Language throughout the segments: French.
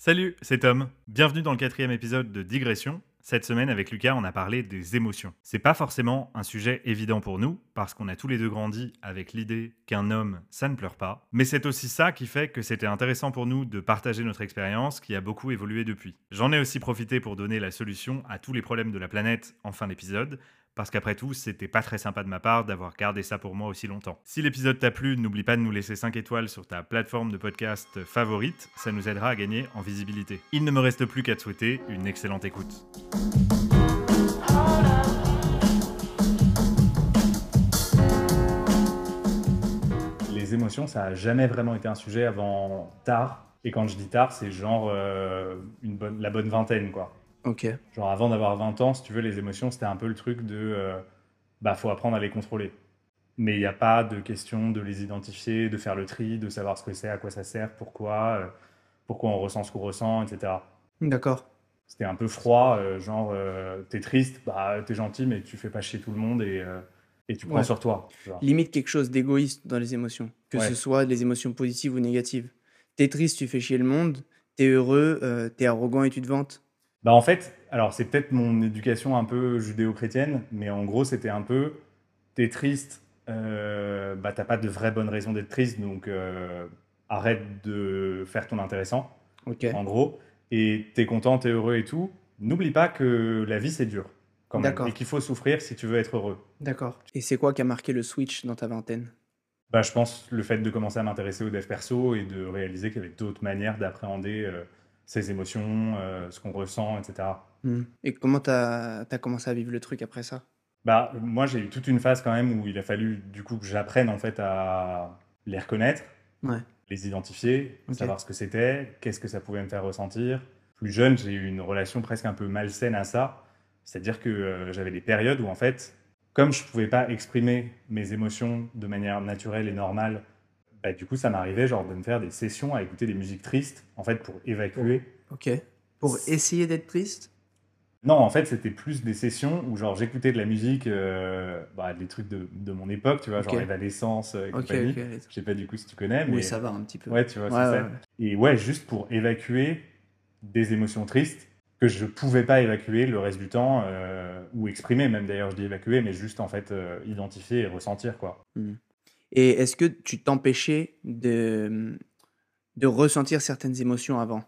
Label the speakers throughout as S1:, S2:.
S1: Salut, c'est Tom. Bienvenue dans le quatrième épisode de Digression. Cette semaine, avec Lucas, on a parlé des émotions. C'est pas forcément un sujet évident pour nous, parce qu'on a tous les deux grandi avec l'idée qu'un homme, ça ne pleure pas. Mais c'est aussi ça qui fait que c'était intéressant pour nous de partager notre expérience qui a beaucoup évolué depuis. J'en ai aussi profité pour donner la solution à tous les problèmes de la planète en fin d'épisode, parce qu'après tout, c'était pas très sympa de ma part d'avoir gardé ça pour moi aussi longtemps. Si l'épisode t'a plu, n'oublie pas de nous laisser 5 étoiles sur ta plateforme de podcast favorite, ça nous aidera à gagner en visibilité. Il ne me reste plus qu'à te souhaiter une excellente écoute. Les émotions, ça a jamais vraiment été un sujet avant tard. Et quand je dis tard, c'est genre euh, une bonne, la bonne vingtaine, quoi.
S2: Ok.
S1: Genre avant d'avoir 20 ans, si tu veux, les émotions, c'était un peu le truc de euh, bah faut apprendre à les contrôler. Mais il n'y a pas de question de les identifier, de faire le tri, de savoir ce que c'est, à quoi ça sert, pourquoi, euh, pourquoi on ressent ce qu'on ressent, etc.
S2: D'accord.
S1: C'était un peu froid, euh, genre euh, t'es triste, bah t'es gentil, mais tu fais pas chier tout le monde et, et tu prends
S2: Ouais.
S1: sur toi. genre.
S2: Limite quelque chose d'égoïste dans les émotions, que
S1: Ouais.
S2: ce soit les émotions positives ou négatives. T'es triste, tu fais chier le monde. T'es heureux, t'es arrogant et tu te vantes.
S1: Bah en fait, alors c'est peut-être mon éducation un peu judéo-chrétienne, mais en gros c'était un peu, t'es triste, euh, bah t'as pas de vraie bonne raison d'être triste, donc euh, arrête de faire ton intéressant, en gros, et t'es content, t'es heureux et tout. N'oublie pas que la vie c'est dur, quand même, et qu'il faut souffrir si tu veux être heureux.
S2: D'accord. Et c'est quoi qui a marqué le switch dans ta vingtaine?
S1: Bah je pense le fait de commencer à m'intéresser au dev perso et de réaliser qu'il y avait d'autres manières d'appréhender euh, ses émotions, euh, ce qu'on ressent, etc.
S2: Hmm. Et comment t'as as commencé à vivre le truc après ça?
S1: Bah, moi, j'ai eu toute une phase quand même où il a fallu du coup que j'apprenne en fait à les reconnaître,
S2: Ouais.
S1: les identifier, savoir ce que c'était, qu'est-ce que ça pouvait me faire ressentir. Plus jeune, j'ai eu une relation presque un peu malsaine à ça, c'est-à-dire que euh, j'avais des périodes où en fait, comme je pouvais pas exprimer mes émotions de manière naturelle et normale, bah, du coup, ça m'arrivait genre de me faire des sessions à écouter des musiques tristes en fait pour évacuer.
S2: Ok. Pour essayer d'être triste?
S1: Non, en fait, c'était plus des sessions où genre j'écoutais de la musique, euh, bah, des trucs de, de mon époque, tu vois, genre. Evanescence euh, et
S2: Ok,
S1: compagnie. Je sais pas du coup si tu connais, mais
S2: Oui, ça va un petit peu.
S1: ouais, tu vois,
S2: Ouais,
S1: c'est
S2: ouais,
S1: ça.
S2: ouais.
S1: Et ouais, juste pour évacuer des émotions tristes que je pouvais pas évacuer le reste du temps, euh, ou exprimer même d'ailleurs, je dis évacuer, mais juste en fait euh, identifier et ressentir quoi.
S2: Et est-ce que tu t'empêchais de, de ressentir certaines émotions avant?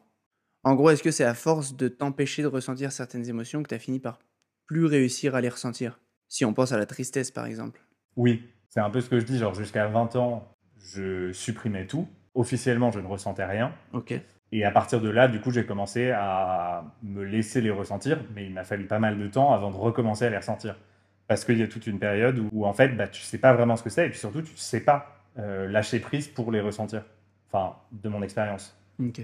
S2: En gros, est-ce que c'est à force de t'empêcher de ressentir certaines émotions que tu as fini par plus réussir à les ressentir? Si on pense à la tristesse, par exemple.
S1: Oui, c'est un peu ce que je dis, genre jusqu'à 20 ans, je supprimais tout. Officiellement, je ne ressentais rien.
S2: Ok.
S1: Et à partir de là, du coup, j'ai commencé à me laisser les ressentir, mais il m'a fallu pas mal de temps avant de recommencer à les ressentir. Parce qu'il y a toute une période où, où, en fait, bah, tu sais pas vraiment ce que c'est, et puis surtout, tu sais pas euh, lâcher prise pour les ressentir. Enfin, de mon expérience.
S2: Ok.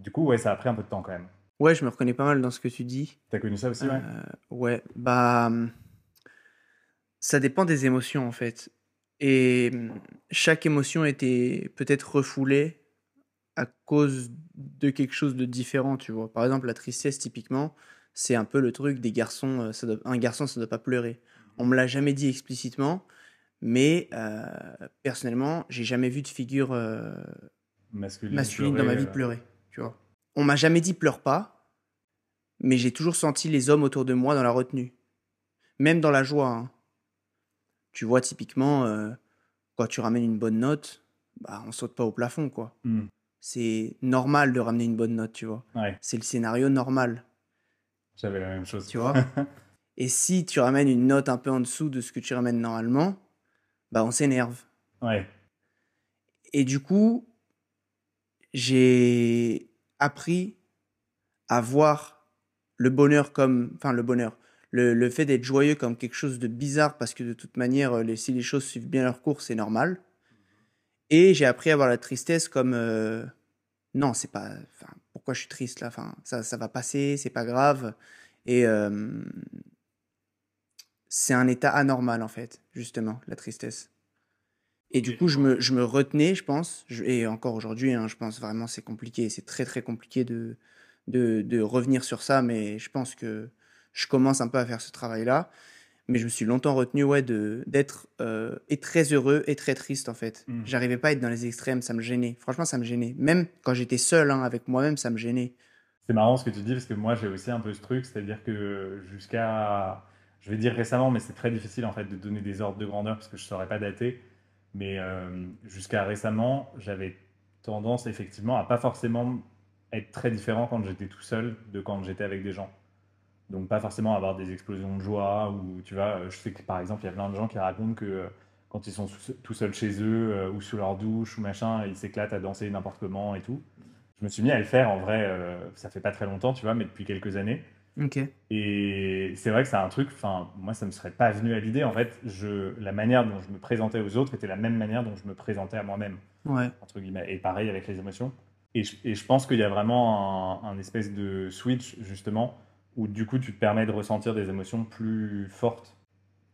S1: Du coup, ouais, ça a pris un peu de temps quand même.
S2: Ouais, je me reconnais pas mal dans ce que tu dis.
S1: T'as connu ça aussi, ouais
S2: Euh, ouais, bah. Ça dépend des émotions, en fait. Et chaque émotion était peut-être refoulée à cause de quelque chose de différent, tu vois. Par exemple, la tristesse, typiquement, c'est un peu le truc des garçons. euh, Ça doit- un garçon, ça doit pas pleurer. On me l'a jamais dit explicitement, mais euh, personnellement, j'ai jamais vu de figure euh,
S1: Masculine,
S2: masculine dans ma vie
S1: euh,
S2: pleurer, tu vois. On m'a jamais dit pleure pas, mais j'ai toujours senti les hommes autour de moi dans la retenue. Même dans la joie. hein. Tu vois, typiquement, euh, quand tu ramènes une bonne note, bah, on saute pas au plafond, quoi.
S1: hmm,
S2: C'est normal de ramener une bonne note, tu vois.
S1: Ouais,
S2: C'est le scénario normal,
S1: j'avais la même chose.
S2: tu vois. Et si tu ramènes une note un peu en dessous de ce que tu ramènes normalement, bah, on s'énerve.
S1: Ouais,
S2: Et du coup, j'ai appris à voir le bonheur comme, enfin le bonheur, le, le fait d'être joyeux comme quelque chose de bizarre parce que de toute manière, euh, les, si les choses suivent bien leur cours, c'est normal. Et j'ai appris à voir la tristesse comme, euh, non, c'est pas, enfin, pourquoi je suis triste là, enfin, ça, ça va passer, c'est pas grave. Et euh, c'est un état anormal en fait, justement, la tristesse. Et du coup, je me, je me retenais, je pense, je- et encore aujourd'hui, hein, je pense vraiment c'est compliqué, c'est très très compliqué de, de, de revenir sur ça, mais je pense que je commence un peu à faire ce travail-là. Mais je me suis longtemps retenu ouais, de, d'être euh, et très heureux et très triste en fait.
S1: Mm.
S2: J'arrivais pas à être dans les extrêmes, ça me gênait. Franchement, ça me gênait. Même quand j'étais seul hein, avec moi-même, ça me gênait.
S1: C'est marrant ce que tu dis parce que moi j'ai aussi un peu ce truc, c'est-à-dire que jusqu'à, je vais dire récemment, mais c'est très difficile en fait de donner des ordres de grandeur parce que je ne saurais pas dater, mais euh, jusqu'à récemment j'avais tendance effectivement à pas forcément être très différent quand j'étais tout seul de quand j'étais avec des gens. Donc pas forcément avoir des explosions de joie ou tu vois, je sais que par exemple il y a plein de gens qui racontent que euh, quand ils sont tout- seuls chez eux euh, ou sous leur douche ou machin, ils s'éclatent à danser n'importe comment et tout. Je me suis mis à le faire en vrai, euh, ça fait pas très longtemps, tu vois, mais depuis quelques années.
S2: Ok.
S1: Et c'est vrai que c'est un truc, enfin, moi, ça me serait pas venu à l'idée. En fait, je, la manière dont je me présentais aux autres était la même manière dont je me présentais à moi-même,
S2: Ouais.
S1: entre guillemets. Et pareil avec les émotions. Et je, et je pense qu'il y a vraiment un, un espèce de switch, justement, où du coup, tu te permets de ressentir des émotions plus fortes,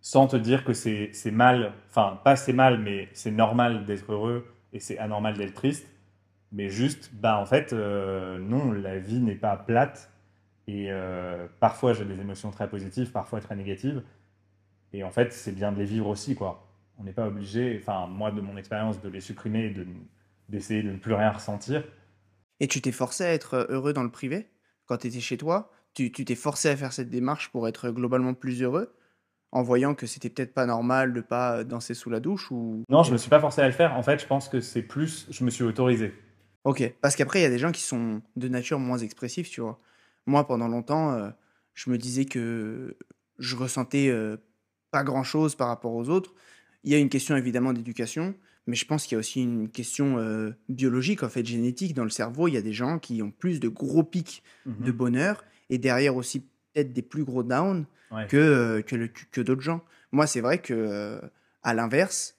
S1: sans te dire que c'est mal, enfin, pas c'est mal, mais c'est normal d'être heureux et c'est anormal d'être triste. Mais juste, bah, en fait, euh, non, la vie n'est pas plate. Et euh, parfois, j'ai des émotions très positives, parfois très négatives. Et en fait, c'est bien de les vivre aussi, quoi. On n'est pas obligé, enfin, moi, de mon expérience, de les supprimer et de- d'essayer de ne plus rien ressentir.
S2: Et tu t'es forcé à être heureux dans le privé quand tu étais chez toi Tu t'es forcé à faire cette démarche pour être globalement plus heureux en voyant que c'était peut-être pas normal de pas danser sous la douche ou
S1: Non, je me suis pas forcé à le faire. En fait, je pense que c'est plus, je me suis autorisé.
S2: Ok, parce qu'après, il y a des gens qui sont de nature moins expressifs, tu vois. Moi, pendant longtemps, euh, je me disais que je ressentais euh, pas grand-chose par rapport aux autres. Il y a une question évidemment d'éducation, mais je pense qu'il y a aussi une question euh, biologique, en fait, génétique. Dans le cerveau, il y a des gens qui ont plus de gros pics de
S1: Mhm.
S2: bonheur et derrière aussi peut-être des plus gros downs
S1: Ouais.
S2: que, euh, que, d'autres gens. Moi, c'est vrai que, euh, à l'inverse,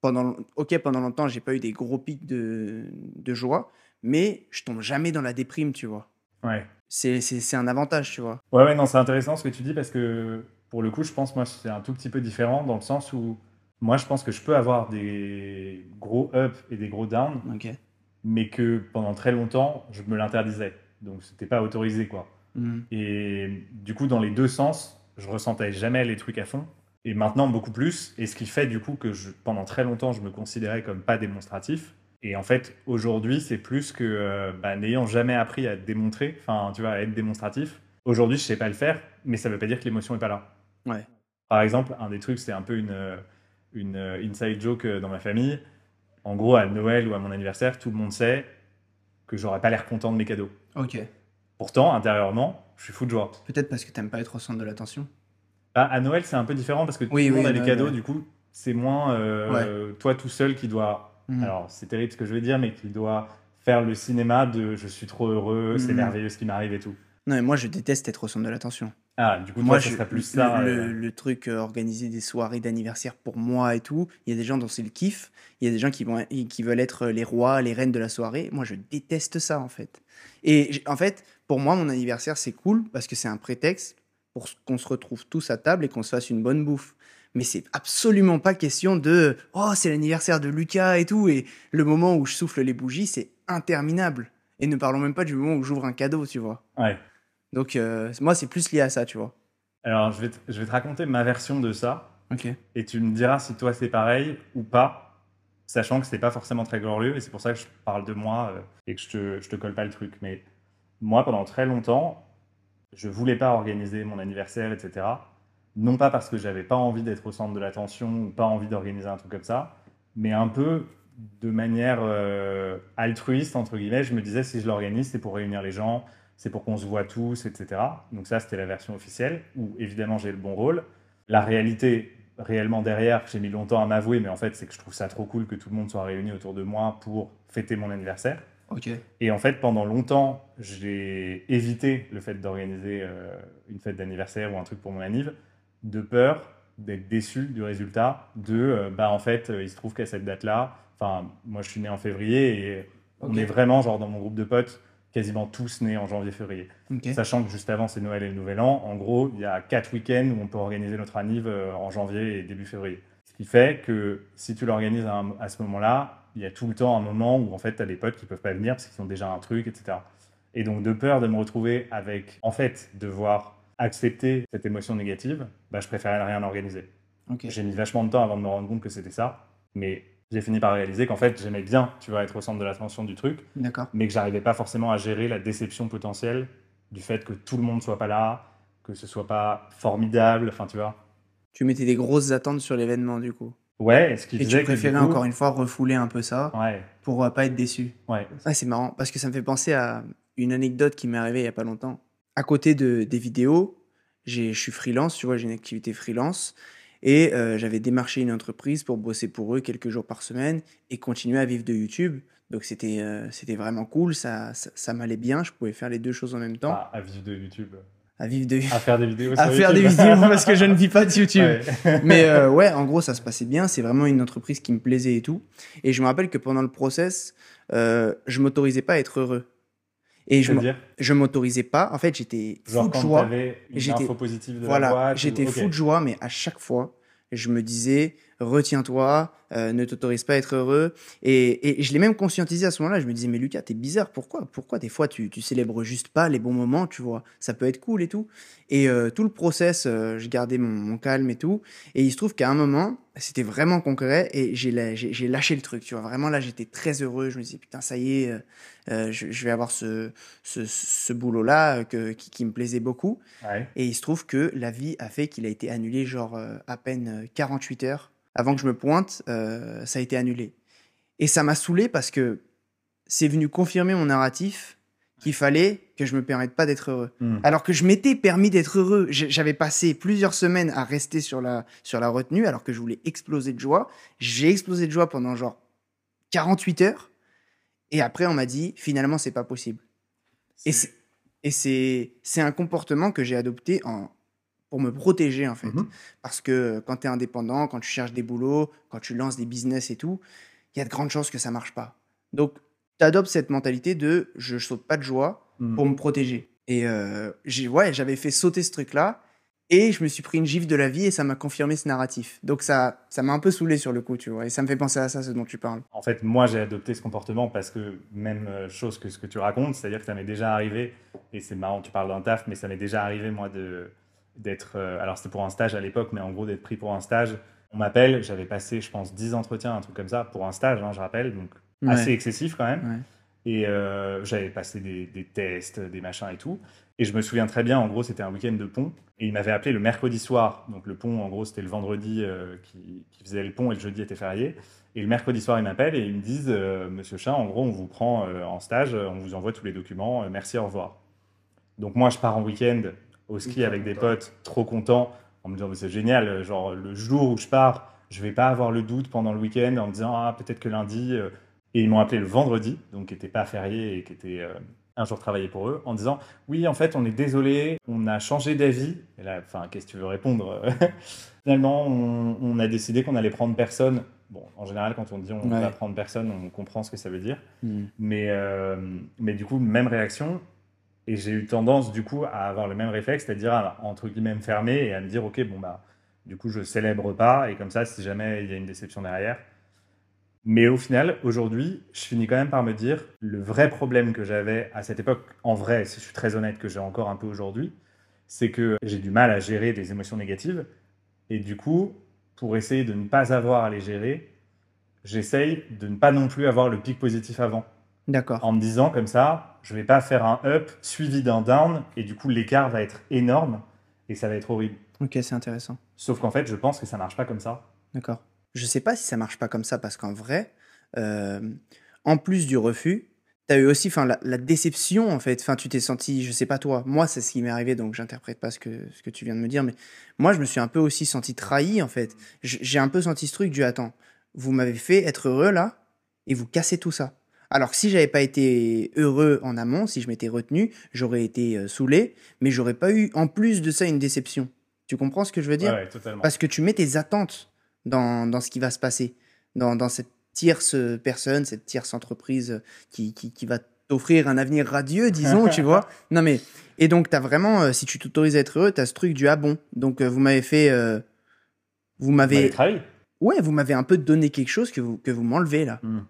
S2: pendant, ok, pendant longtemps, j'ai pas eu des gros pics de, de joie, mais je tombe jamais dans la déprime, tu vois.
S1: Ouais.
S2: C'est, un avantage, tu vois.
S1: Ouais, ouais, non, c'est intéressant ce que tu dis parce que pour le coup, je pense, moi, c'est un tout petit peu différent dans le sens où moi, je pense que je peux avoir des gros ups et des gros downs, mais que pendant très longtemps, je me l'interdisais. Donc, c'était pas autorisé, quoi.
S2: Mhm.
S1: Et du coup, dans les deux sens, je ressentais jamais les trucs à fond. Et maintenant, beaucoup plus. Et ce qui fait du coup que je, pendant très longtemps, je me considérais comme pas démonstratif. Et en fait, aujourd'hui, c'est plus que euh, bah, n'ayant jamais appris à démontrer, enfin, tu vois, à être démonstratif. Aujourd'hui, je sais pas le faire, mais ça veut pas dire que l'émotion est pas là.
S2: Ouais.
S1: Par exemple, un des trucs, c'est un peu une, une euh, inside joke euh, dans ma famille. En gros, à Noël ou à mon anniversaire, tout le monde sait que j'aurais pas l'air content de mes cadeaux.
S2: Ok.
S1: Pourtant, intérieurement, je suis fou de joie.
S2: Peut-être parce que t'aimes pas être au centre de l'attention.
S1: Ah, à Noël, c'est un peu différent parce que tout
S2: Oui,
S1: le monde
S2: oui,
S1: a les
S2: Noël,
S1: cadeaux,
S2: ouais.
S1: du coup, c'est moins euh, toi tout seul qui doit.
S2: Mhm.
S1: Alors, c'est terrible ce que je veux dire, mais qui doit faire le cinéma de je suis trop heureux, c'est
S2: Mhm.
S1: merveilleux ce qui m'arrive et tout.
S2: Non, mais moi, je déteste être au centre de l'attention.
S1: Ah, du coup,
S2: Moi,
S1: toi, ça
S2: je-
S1: serait plus
S2: le,
S1: ça.
S2: le-
S1: euh,
S2: le truc euh, organiser des soirées d'anniversaire pour moi et tout. Il y a des gens dont c'est le kiff. Il y a des gens qui vont qui veulent être les rois, les reines de la soirée. Moi, je déteste ça en fait. Et en fait, pour moi, mon anniversaire c'est cool parce que c'est un prétexte pour qu'on se retrouve tous à table et qu'on se fasse une bonne bouffe. Mais c'est absolument pas question de oh c'est l'anniversaire de Lucas et tout et le moment où je souffle les bougies c'est interminable. Et ne parlons même pas du moment où j'ouvre un cadeau, tu vois.
S1: Ouais.
S2: Donc euh, moi c'est plus lié à ça, tu vois.
S1: Alors, je vais, te, je vais te raconter ma version de ça
S2: Ok.
S1: et tu me diras si toi c'est pareil ou pas, sachant que c'est pas forcément très glorieux et c'est pour ça que je parle de moi euh, et que je te, je te colle pas le truc. Mais moi, pendant très longtemps, je voulais pas organiser mon anniversaire, etc. Non pas parce que j'avais pas envie d'être au centre de l'attention ou pas envie d'organiser un truc comme ça, mais un peu de manière euh, altruiste, entre guillemets. Je me disais, si je l'organise, c'est pour réunir les gens, c'est pour qu'on se voit tous, etc. Donc ça, c'était la version officielle, où évidemment j'ai le bon rôle. La réalité, réellement derrière, que j'ai mis longtemps à m'avouer, mais en fait, c'est que je trouve ça trop cool que tout le monde soit réuni autour de moi pour fêter mon anniversaire.
S2: Ok.
S1: Et en fait, pendant longtemps, j'ai évité le fait d'organiser euh, une fête d'anniversaire ou un truc pour mon anniv, de peur d'être déçu du résultat, de, euh, bah en fait, euh, il se trouve qu'à cette date-là, enfin, moi je suis né en février et on est vraiment, genre dans mon groupe de potes, quasiment tous nés en janvier-février. Sachant que juste avant, c'est Noël et le Nouvel An. En gros, il y a quatre week-ends où on peut organiser notre anniv euh, en janvier et début février. Ce qui fait que si tu l'organises à, à ce moment-là, il y a tout le temps un moment où en fait, tu as des potes qui peuvent pas venir parce qu'ils ont déjà un truc, etc. Et donc, de peur de me retrouver avec, en fait, devoir accepter cette émotion négative, bah, je préférais rien organiser. J'ai mis vachement de temps avant de me rendre compte que c'était ça, mais j'ai fini par réaliser qu'en fait, j'aimais bien, tu vas être au centre de l'attention du truc, mais que j'arrivais pas forcément à gérer la déception potentielle du fait que tout le monde soit pas là, que ce soit pas formidable, enfin tu vois.
S2: Tu mettais des grosses attentes sur l'événement du coup.
S1: Ouais, et ce qui
S2: Et tu préférais
S1: coup-
S2: encore une fois refouler un peu ça
S1: Ouais,
S2: pour euh, pas être déçu.
S1: ouais.
S2: Ouais, c'est marrant parce que ça me fait penser à une anecdote qui m'est arrivée il y a pas longtemps. À côté de, des vidéos, je suis freelance, tu vois, j'ai une activité freelance et euh, j'avais démarché une entreprise pour bosser pour eux quelques jours par semaine et continuer à vivre de YouTube. Donc c'était euh, c'était vraiment cool, ça, ça, ça m'allait bien, je pouvais faire les deux choses en même temps.
S1: Pas à vivre de YouTube.
S2: À vivre de
S1: À faire des vidéos
S2: à
S1: sur
S2: faire des
S1: YouTube.
S2: vidéos parce que je ne vis pas de YouTube.
S1: Ouais.
S2: Mais euh, ouais, en gros, ça se passait bien. C'est vraiment une entreprise qui me plaisait et tout. Et je me rappelle que pendant le process, je m'autorisais pas à être heureux. Et je, m'autorisais pas. En fait, j'étais fou de joie. J'étais-
S1: positive de
S2: Voilà, j'étais
S1: ou-
S2: fou de joie, mais à chaque fois, je me disais, retiens-toi, euh, ne t'autorise pas à être heureux. Et, et je l'ai même conscientisé à ce moment-là. Je me disais, mais Lucas, t'es bizarre. Pourquoi Pourquoi des fois tu, tu célèbres juste pas les bons moments, tu vois? Ça peut être cool et tout. Et euh, tout le process, euh, je gardais mon, mon calme et tout. Et il se trouve qu'à un moment, c'était vraiment concret et j'ai j'ai lâché le truc, tu vois. Vraiment là, j'étais très heureux. Je me disais, putain, ça y est, je, je vais avoir ce, ce, ce boulot-là que- qui, qui me plaisait beaucoup.
S1: Ouais.
S2: Et il se trouve que la vie a fait qu'il a été annulé genre à peine euh, 48 heures. Avant que je me pointe, euh, ça a été annulé. Et ça m'a saoulé parce que c'est venu confirmer mon narratif qu'il fallait que je me permette pas d'être heureux.
S1: Hmm.
S2: Alors que je m'étais permis d'être heureux. J'avais passé plusieurs semaines à rester sur la, sur la retenue alors que je voulais exploser de joie. J'ai explosé de joie pendant genre 48 heures. Et après, on m'a dit, finalement, c'est pas possible. Et c'est un comportement que j'ai adopté en pour me protéger en fait
S1: Mhm.
S2: parce que quand tu es indépendant, quand tu cherches des boulots, quand tu lances des business et tout, il y a de grandes chances que ça marche pas. Donc tu adoptes cette mentalité de je saute pas de joie
S1: Hmm.
S2: pour me protéger. Et euh, j'ai ouais, j'avais fait sauter ce truc là et je me suis pris une gifle de la vie et ça m'a confirmé ce narratif. Donc ça ça m'a un peu saoulé sur le coup, tu vois, et ça me fait penser à ça ce dont tu parles.
S1: En fait, moi, j'ai adopté ce comportement parce que même euh, chose que ce que tu racontes, c'est-à-dire que ça m'est déjà arrivé, et c'est marrant, tu parles d'un taf, mais ça m'est déjà arrivé, moi, de d'être... euh, alors, c'était pour un stage à l'époque, mais en gros, d'être pris pour un stage. On m'appelle, j'avais passé, je pense, 10 entretiens, un truc comme ça, pour un stage, hein, je rappelle, donc
S2: Ouais.
S1: assez excessif quand même.
S2: Ouais.
S1: Et euh, j'avais passé des, des tests, des machins et tout. Et je me souviens très bien, en gros, c'était un week-end de pont. Et il m'avait appelé le mercredi soir. Donc le pont, en gros, c'était le vendredi euh, qui, qui faisait le pont et le jeudi était férié. Et le mercredi soir, ils m'appellent et ils me disent euh, Monsieur Chat, en gros, on vous prend en stage, on vous envoie tous les documents, merci, au revoir. Donc moi, je pars en week-end au ski avec des potes, trop content, en me disant Mais c'est génial, genre le jour où je pars, je vais pas avoir le doute pendant le week-end en me disant Ah, peut-être que lundi. euh, et ils m'ont appelé le vendredi, donc qui n'était pas férié et qui était euh, un jour travaillé pour eux, en disant Oui, en fait, on est désolé, on a changé d'avis. Et là, enfin, qu'est-ce que tu veux répondre? Finalement, on, on a décidé qu'on allait prendre personne. Bon, en général, quand on dit on
S2: Ouais.
S1: va prendre personne, on comprend ce que ça veut dire.
S2: Hmm.
S1: Mais, euh, mais du coup, même réaction. Et j'ai eu tendance, du coup, à avoir le même réflexe, c'est-à-dire à, entre guillemets, me fermer et à me dire, OK, bon, bah, du coup, je célèbre pas. Et comme ça, si jamais il y a une déception derrière. Mais au final, aujourd'hui, je finis quand même par me dire, le vrai problème que j'avais à cette époque, en vrai, si je suis très honnête, que j'ai encore un peu aujourd'hui, c'est que j'ai du mal à gérer des émotions négatives. Et du coup, pour essayer de ne pas avoir à les gérer, j'essaye de ne pas non plus avoir le pic positif avant
S2: D'accord.
S1: en me disant comme ça, je vais pas faire un up suivi d'un down et du coup l'écart va être énorme et ça va être horrible.
S2: Ok, c'est intéressant.
S1: Sauf qu'en fait, je pense que ça marche pas comme ça.
S2: D'accord. Je sais pas si ça marche pas comme ça parce qu'en vrai, euh, en plus du refus, tu as eu aussi enfin la, la déception en fait. Enfin, tu t'es senti, je sais pas toi, moi c'est ce qui m'est arrivé donc j'interprète pas ce que ce que tu viens de me dire mais moi je me suis un peu aussi senti trahi en fait. J'ai un peu senti ce truc du attends, vous m'avez fait être heureux là et vous cassez tout ça. Alors que si j'avais pas été heureux en amont, si je m'étais retenu, j'aurais été euh, saoulé, mais j'aurais pas eu en plus de ça une déception. Tu comprends ce que je veux dire?
S1: Ouais, ouais, totalement.
S2: parce que tu mets tes attentes dans, dans ce qui va se passer, dans, dans cette tierce personne, cette tierce entreprise qui, qui, qui va t'offrir un avenir radieux, disons, tu vois. Non, mais. Et donc, tu as vraiment, euh, si tu t'autorises à être heureux, tu as ce truc du ah bon. Donc, euh, vous m'avez fait. euh, vous
S1: Vous m'avez.
S2: Ouais, vous m'avez un peu donné quelque chose que vous, que vous m'enlevez là,
S1: Hmm.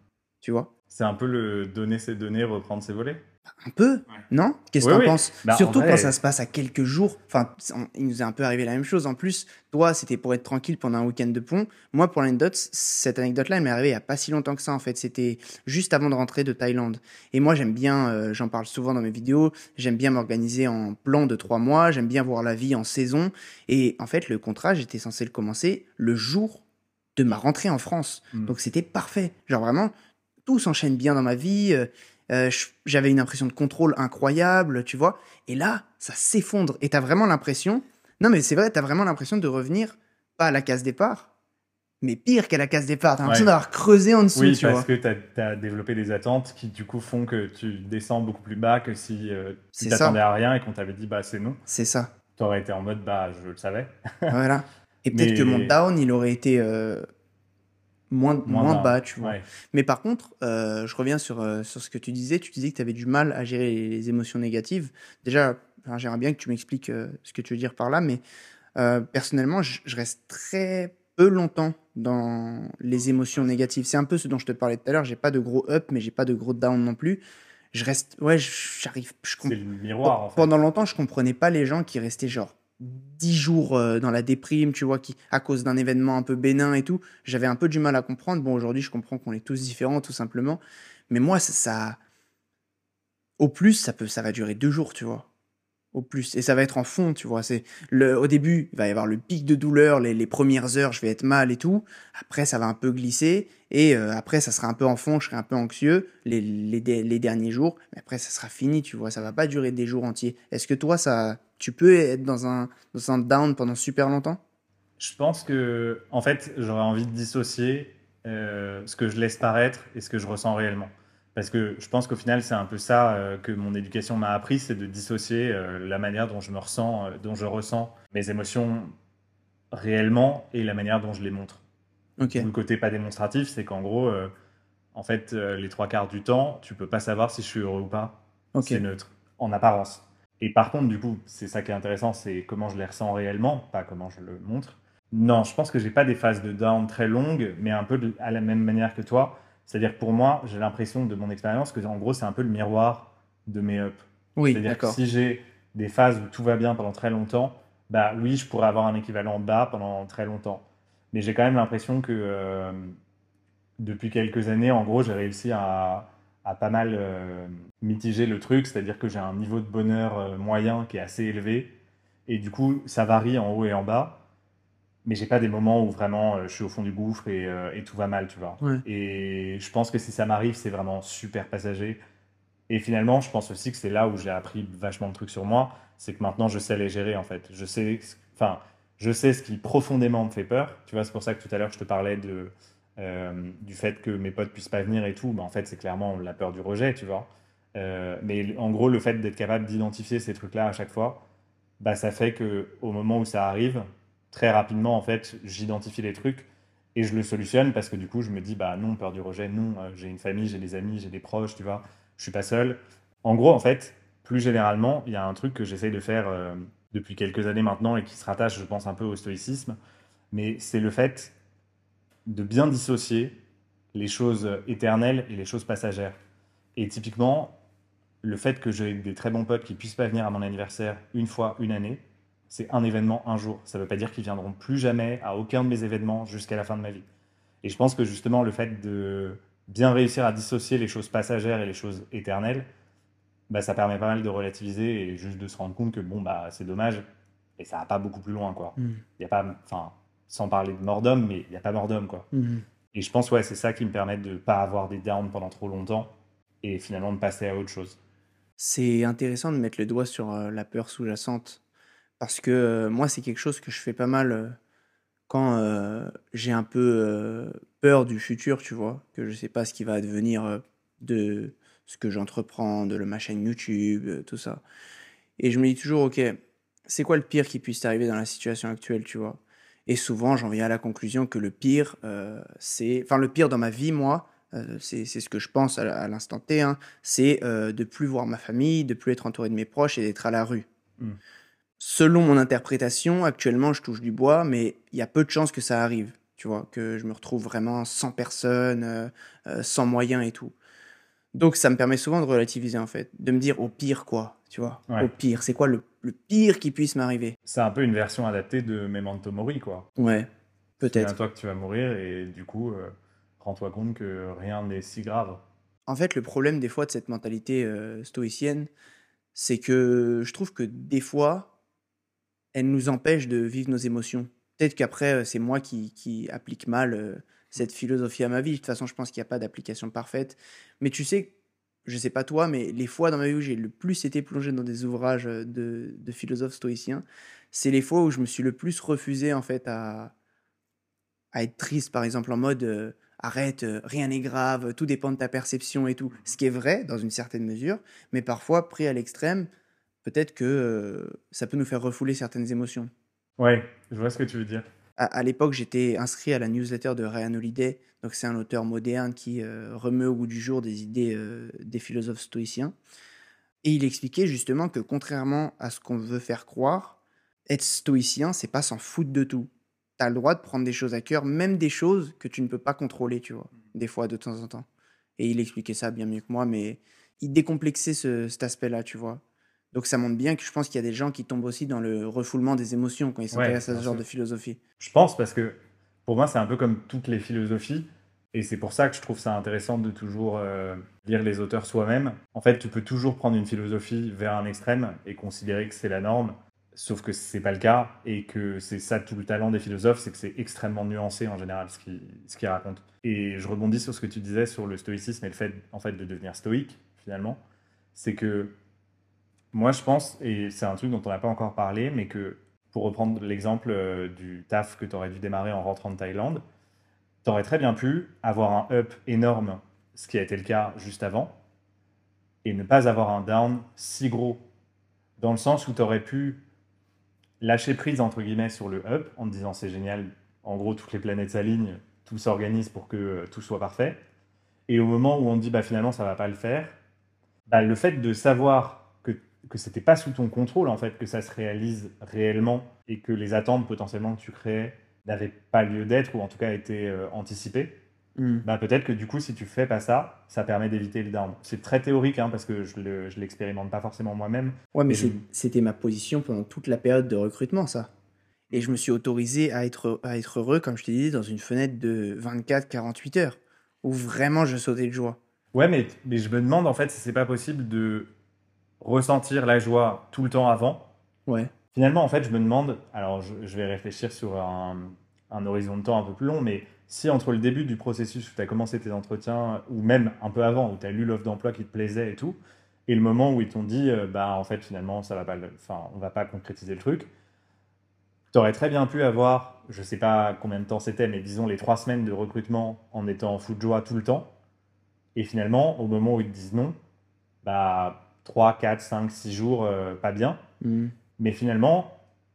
S2: tu vois?
S1: C'est un peu le donner ses données, reprendre ses volets.
S2: Un peu, non? Qu'est-ce que
S1: Oui,
S2: t'en
S1: oui.
S2: penses?
S1: Bah, en
S2: Surtout
S1: vrai-
S2: quand ça se passe à quelques jours. Enfin, on- il nous est un peu arrivé la même chose. En plus, toi, c'était pour être tranquille pendant un week-end de pont. Moi, pour l'anecdote, cette anecdote-là, elle m'est arrivée il y a pas si longtemps que ça, en fait. C'était juste avant de rentrer de Thaïlande. Et moi, j'aime bien, euh, j'en parle souvent dans mes vidéos, j'aime bien m'organiser en plan de trois mois, j'aime bien voir la vie en saison. Et en fait, le contrat, j'étais censé le commencer le jour de ma rentrée en France.
S1: Mm.
S2: Donc c'était parfait. Genre vraiment, tout s'enchaîne bien dans ma vie. euh, euh, J'avais une impression de contrôle incroyable, tu vois. Et là, ça s'effondre. Et t'as vraiment l'impression... Non mais c'est vrai, t'as vraiment l'impression de revenir, pas à la case départ, mais pire qu'à la case départ. T'as l'impression
S1: Ouais.
S2: d'avoir creusé en dessous,
S1: Oui,
S2: tu
S1: parce
S2: vois.
S1: que tu as, développé des attentes qui, du coup, font que tu descends beaucoup plus bas que si euh, tu t'attendais à rien et qu'on t'avait dit, bah, c'est non.
S2: C'est ça.
S1: Tu aurais été en mode, bah, je le savais.
S2: voilà. Et peut-être
S1: Mais-
S2: que mon down, il aurait été euh, moins, moins, bas, tu vois.
S1: Ouais.
S2: Mais par contre, euh, je reviens sur, euh, sur ce que tu disais. Tu disais que tu avais du mal à gérer les, les émotions négatives. Déjà, j'aimerais bien que tu m'expliques euh, ce que tu veux dire par là, mais personnellement, je, je reste très peu longtemps dans les émotions négatives. C'est un peu ce dont je te parlais tout à l'heure. J'ai pas de gros up, mais j'ai pas de gros down non plus. Je reste, ouais, j'arrive. Je
S1: C'est le miroir, en fait.
S2: pendant longtemps, je comprenais pas les gens qui restaient genre 10 jours euh, dans la déprime, tu vois, qui à cause d'un événement un peu bénin et tout. J'avais un peu du mal à comprendre. Bon, aujourd'hui, je comprends qu'on est tous différents, tout simplement. Mais moi, ça, ça- au plus, ça peut, ça va durer deux jours, tu vois. Au plus, et ça va être en fond, tu vois. C'est le, au début, il va y avoir le pic de douleur, les, les premières heures, je vais être mal et tout. Après, ça va un peu glisser, et euh, après, ça sera un peu en fond, je serai un peu anxieux les, les- les derniers jours. Mais après, ça sera fini, tu vois. Ça va pas durer des jours entiers. Est-ce que toi, ça, tu peux être dans un, dans un down pendant super longtemps?
S1: Je pense que, en fait, j'aurais envie de dissocier euh, ce que je laisse paraître et ce que je ressens réellement. Parce que je pense qu'au final, c'est un peu ça euh, que mon éducation m'a appris, c'est de dissocier euh, la manière dont je me ressens, dont je ressens mes émotions réellement et la manière dont je les montre. Le côté pas démonstratif, c'est qu'en gros, en fait, les trois quarts du temps, tu peux pas savoir si je suis heureux ou pas. C'est neutre, en apparence. Et par contre, du coup, c'est ça qui est intéressant, c'est comment je les ressens réellement, pas comment je le montre. Non, je pense que j'ai pas des phases de down très longues, mais un peu de- à la même manière que toi. C'est-à-dire que pour moi, j'ai l'impression de mon expérience que, en gros, c'est un peu le miroir de mes ups.
S2: Oui,
S1: C'est-à-dire que si j'ai des phases où tout va bien pendant très longtemps, bah oui, je pourrais avoir un équivalent bas pendant très longtemps. Mais j'ai quand même l'impression que euh, depuis quelques années, en gros, j'ai réussi à, à pas mal euh, mitiger le truc, c'est-à-dire que j'ai un niveau de bonheur euh, moyen qui est assez élevé. Et du coup, ça varie en haut et en bas. Mais j'ai pas des moments où vraiment euh, je suis au fond du gouffre et, euh, et tout va mal, tu vois.
S2: Ouais.
S1: Et je pense que si ça m'arrive, c'est vraiment super passager. Et finalement, je pense aussi que c'est là où j'ai appris vachement de trucs sur moi, c'est que maintenant je sais les gérer en fait. Je sais, enfin, je sais ce qui profondément me fait peur. Tu vois, c'est pour ça que tout à l'heure je te parlais de, euh, du fait que mes potes puissent pas venir et tout. Bah, en fait, c'est clairement la peur du rejet, tu vois. Euh, mais en gros, le fait d'être capable d'identifier ces trucs-là à chaque fois, bah, ça fait que au moment où ça arrive, très rapidement, en fait, j'identifie les trucs et je le solutionne parce que du coup, je me dis, bah non, peur du rejet, non, euh, j'ai une famille, j'ai des amis, j'ai des proches, tu vois, je suis pas seul. En gros, en fait, plus généralement, il y a un truc que j'essaye de faire depuis quelques années maintenant et qui se rattache, je pense, un peu au stoïcisme, mais c'est le fait de bien dissocier les choses éternelles et les choses passagères. Et typiquement, le fait que j'ai des très bons potes qui puissent pas venir à mon anniversaire une fois, une année, c'est un événement, un jour. Ça veut pas dire qu'ils viendront plus jamais à aucun de mes événements jusqu'à la fin de ma vie. Et je pense que justement, le fait de bien réussir à dissocier les choses passagères et les choses éternelles, bah, ça permet pas mal de relativiser et juste de se rendre compte que bon, bah, c'est dommage et ça va pas beaucoup plus loin, quoi.
S2: Hmm.
S1: Il y a pas, enfin, sans parler de mort d'homme, mais il n'y a pas mort d'homme, quoi.
S2: Mhm.
S1: Et je pense, ouais, c'est ça qui me permet de pas avoir des downs pendant trop longtemps et finalement de passer à autre chose.
S2: C'est intéressant de mettre le doigt sur euh, la peur sous-jacente. Parce que euh, moi, c'est quelque chose que je fais pas mal euh, quand euh, j'ai un peu peur du futur, tu vois, que je sais pas ce qui va advenir de ce que j'entreprends, de ma chaîne YouTube, tout ça. Et je me dis toujours, ok, c'est quoi le pire qui puisse t'arriver dans la situation actuelle, tu vois? Et souvent, j'en viens à la conclusion que le pire, euh, c'est... Enfin, le pire dans ma vie, moi, euh, c'est ce que je pense à, à l'instant T, hein, c'est euh, de plus voir ma famille, de plus être entouré de mes proches et d'être à la rue.
S1: Mm.
S2: Selon mon interprétation, actuellement, je touche du bois, mais il y a peu de chances que ça arrive, tu vois, que je me retrouve vraiment sans personne, sans moyens et tout. Donc ça me permet souvent de relativiser en fait, de me dire au pire quoi, tu vois.
S1: Ouais.
S2: Au pire, c'est quoi le, le pire qui puisse m'arriver
S1: C'est un peu une version adaptée de Memento Mori, quoi.
S2: Ouais, peut-être.
S1: toi que tu vas mourir et du coup, euh, rends-toi compte que rien n'est si grave.
S2: En fait, le problème des fois de cette mentalité euh, stoïcienne, c'est que je trouve que des fois, elle nous empêche de vivre nos émotions. Peut-être qu'après, euh, c'est moi qui, qui applique mal euh, cette philosophie à ma vie. De toute façon, je pense qu'il n'y a pas d'application parfaite. Mais tu sais, je sais pas toi, mais les fois dans ma vie où j'ai le plus été plongé dans des ouvrages euh, de, philosophes stoïciens, c'est les fois où je me suis le plus refusé en fait à, à être triste, par exemple, en mode euh, arrête, euh, rien n'est grave, tout dépend de ta perception et tout. Ce qui est vrai dans une certaine mesure, mais parfois pris à l'extrême, peut-être que ça peut nous faire refouler certaines émotions.
S1: Ouais, je vois ce que tu veux dire.
S2: À, à l'époque, j'étais inscrit à la newsletter de Ryan Holiday, donc c'est un auteur moderne qui euh, remet au goût du jour des idées euh, des philosophes stoïciens. Et il expliquait justement que contrairement à ce qu'on veut faire croire, être stoïcien, c'est pas s'en foutre de tout. Tu as le droit de prendre des choses à cœur, même des choses que tu ne peux pas contrôler, tu vois, des fois, de temps en temps. Et il expliquait ça bien mieux que moi, mais il décomplexait ce- cet aspect-là, tu vois. Donc ça montre bien que je pense qu'il y a des gens qui tombent aussi dans le refoulement des émotions quand ils s'intéressent à ce genre de philosophie.
S1: Je pense parce que pour moi, c'est un peu comme toutes les philosophies. Et c'est pour ça que je trouve ça intéressant de toujours euh, lire les auteurs soi-même. En fait, tu peux toujours prendre une philosophie vers un extrême et considérer que c'est la norme, sauf que c'est pas le cas et que c'est ça tout le talent des philosophes, c'est que c'est extrêmement nuancé en général ce qu'ils ce qu'ils racontent. Et je rebondis sur ce que tu disais sur le stoïcisme et le fait en fait de devenir stoïque finalement, c'est que moi je pense et c'est un truc dont on n'a pas encore parlé, mais que pour reprendre l'exemple euh, du taf que tu aurais dû démarrer en rentrant de Thaïlande, tu aurais très bien pu avoir un up énorme, ce qui a été le cas juste avant, et ne pas avoir un down si gros, dans le sens où tu aurais pu lâcher prise, entre guillemets, sur le up, en te disant c'est génial, en gros, toutes les planètes s'alignent, tout s'organise pour que euh, tout soit parfait. Et au moment où on dit bah, finalement ça va pas le faire, bah, le fait de savoir que, c'était pas sous ton contrôle, en fait, que ça se réalise réellement et que les attentes potentiellement que tu créais n'avaient pas lieu d'être ou en tout cas été euh, anticipées,
S2: Hmm.
S1: bah, peut-être que du coup, si tu fais pas ça, ça permet d'éviter le down. C'est très théorique hein, parce que je le- je l'expérimente pas forcément moi-même.
S2: Ouais, mais
S1: je-
S2: c'était ma position pendant toute la période de recrutement, ça. Et je me suis autorisé à être, à être heureux, comme je t'ai dit, dans une fenêtre de 24-48 heures, où vraiment je sautais de joie.
S1: Ouais, mais, mais je me demande en fait si c'est pas possible de ressentir la joie tout le temps avant.
S2: Ouais.
S1: Finalement, en fait, je me demande, alors je, je vais réfléchir sur un, un horizon de temps un peu plus long, mais si entre le début du processus où tu as commencé tes entretiens, ou même un peu avant, où tu as lu l'offre d'emploi qui te plaisait et tout, et le moment où ils t'ont dit, euh, bah en fait, finalement, ça va pas, enfin, on va pas concrétiser le truc, tu aurais très bien pu avoir, je sais pas combien de temps c'était, mais disons les trois semaines de recrutement en étant fou de joie tout le temps, et finalement, au moment où ils te disent non, bah 3, 4, 5, 6 jours, euh, pas bien.
S2: Hmm.
S1: Mais finalement,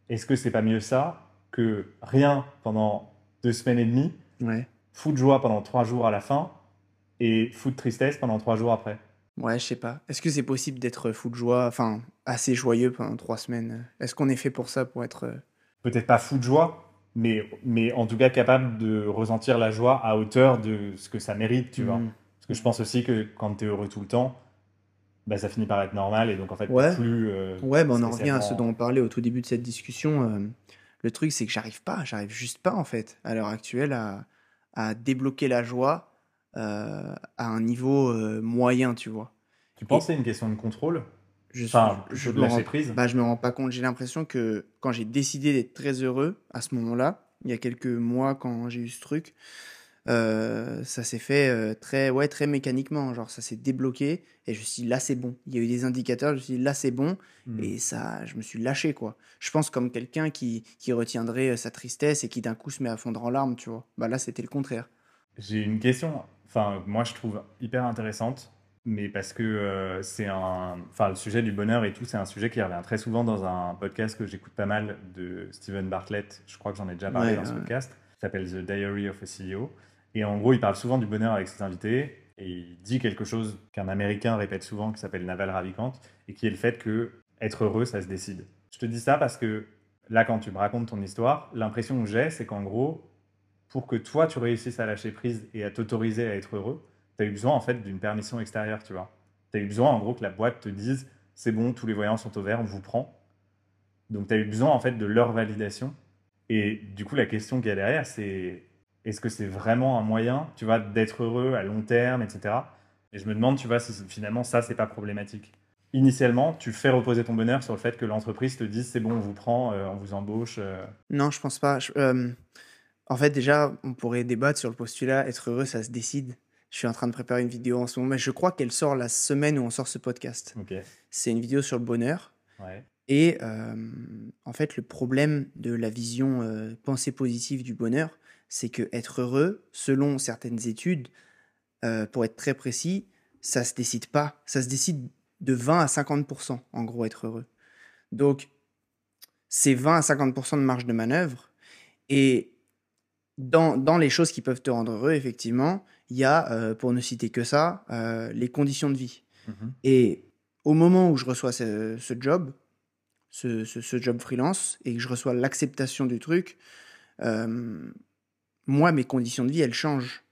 S1: est-ce que c'est pas mieux ça que rien pendant deux semaines et demie,
S2: Ouais.
S1: fou de joie pendant trois jours à la fin et fou de tristesse pendant trois jours après?
S2: Ouais, je sais pas. Est-ce que c'est possible d'être fou de joie, enfin, assez joyeux pendant trois semaines? Est-ce qu'on est fait pour ça, pour être... euh,
S1: Peut-être pas fou de joie, mais, mais en tout cas capable de ressentir la joie à hauteur de ce que ça mérite, tu vois.
S2: hmm.
S1: Parce que je pense aussi que quand tu es heureux tout le temps, bah, ça finit par être normal et donc en fait
S2: Ouais.
S1: plus. euh,
S2: Ouais, bah on en revient à ce dont on parlait au tout début de cette discussion. euh, le truc, c'est que j'arrive pas, j'arrive juste pas, en fait, à l'heure actuelle, à, à débloquer la joie euh, à un niveau moyen, tu vois.
S1: Tu penses que c'est une question de contrôle?
S2: Je,
S1: Enfin,
S2: je,
S1: de
S2: me rends,
S1: prise?
S2: bah, je me rends pas compte. J'ai l'impression que quand j'ai décidé d'être très heureux, à ce moment-là, il y a quelques mois, quand j'ai eu ce truc, euh, ça s'est fait euh, très, ouais, très mécaniquement. Genre, ça s'est débloqué et je me suis dit, là, c'est bon. Il y a eu des indicateurs, je me suis dit, là, c'est bon.
S1: Hmm.
S2: Et ça, je me suis lâché, quoi. Je pense comme quelqu'un qui, qui retiendrait euh, sa tristesse et qui d'un coup se met à fondre en larmes, tu vois. Bah là, c'était le contraire.
S1: J'ai une question, enfin, moi je trouve hyper intéressante, mais parce que euh, c'est un. Enfin, le sujet du bonheur et tout, c'est un sujet qui revient très souvent dans un podcast que j'écoute pas mal de Steven Bartlett. Je crois que j'en ai déjà parlé
S2: Ouais,
S1: dans ce podcast. qui s'appelle The Diary of a CEO. Et en gros, il parle souvent du bonheur avec ses invités et il dit quelque chose qu'un Américain répète souvent qui s'appelle Naval Ravikant et qui est le fait que être heureux, ça se décide. Je te dis ça parce que là, quand tu me racontes ton histoire, l'impression que j'ai, c'est qu'en gros, pour que toi tu réussisses à lâcher prise et à t'autoriser à être heureux, tu as eu besoin en fait d'une permission extérieure, tu vois. Tu as eu besoin en gros que la boîte te dise c'est bon, tous les voyants sont au vert, on vous prend. Donc tu as eu besoin en fait de leur validation. Et du coup, la question qu'il y a derrière, c'est est-ce que c'est vraiment un moyen, tu vois, d'être heureux à long terme, etc. Et je me demande, tu vois, si finalement ça, c'est pas problématique. Initialement, tu fais reposer ton bonheur sur le fait que l'entreprise te dise c'est bon, on vous prend, euh, on vous embauche. euh.
S2: Non, je pense pas. Je- euh, en fait, déjà, on pourrait débattre sur le postulat être heureux, ça se décide. Je suis en train de préparer une vidéo en ce moment, mais je crois qu'elle sort la semaine où on sort ce podcast. C'est une vidéo sur le bonheur.
S1: Ouais.
S2: Et en fait, le problème de la vision pensée positive du bonheur, c'est que être heureux, selon certaines études, euh, pour être très précis, ça se décide pas. Ça se décide de 20 à 50%, en gros, être heureux. Donc, c'est 20 à 50% de marge de manœuvre. Et dans, dans les choses qui peuvent te rendre heureux, effectivement, il y a, euh, pour ne citer que ça, euh, les conditions de vie.
S1: Mhm.
S2: Et au moment où je reçois ce, ce job, ce, ce- ce job freelance, et que je reçois l'acceptation du truc, euh, moi, mes conditions de vie, elles changent.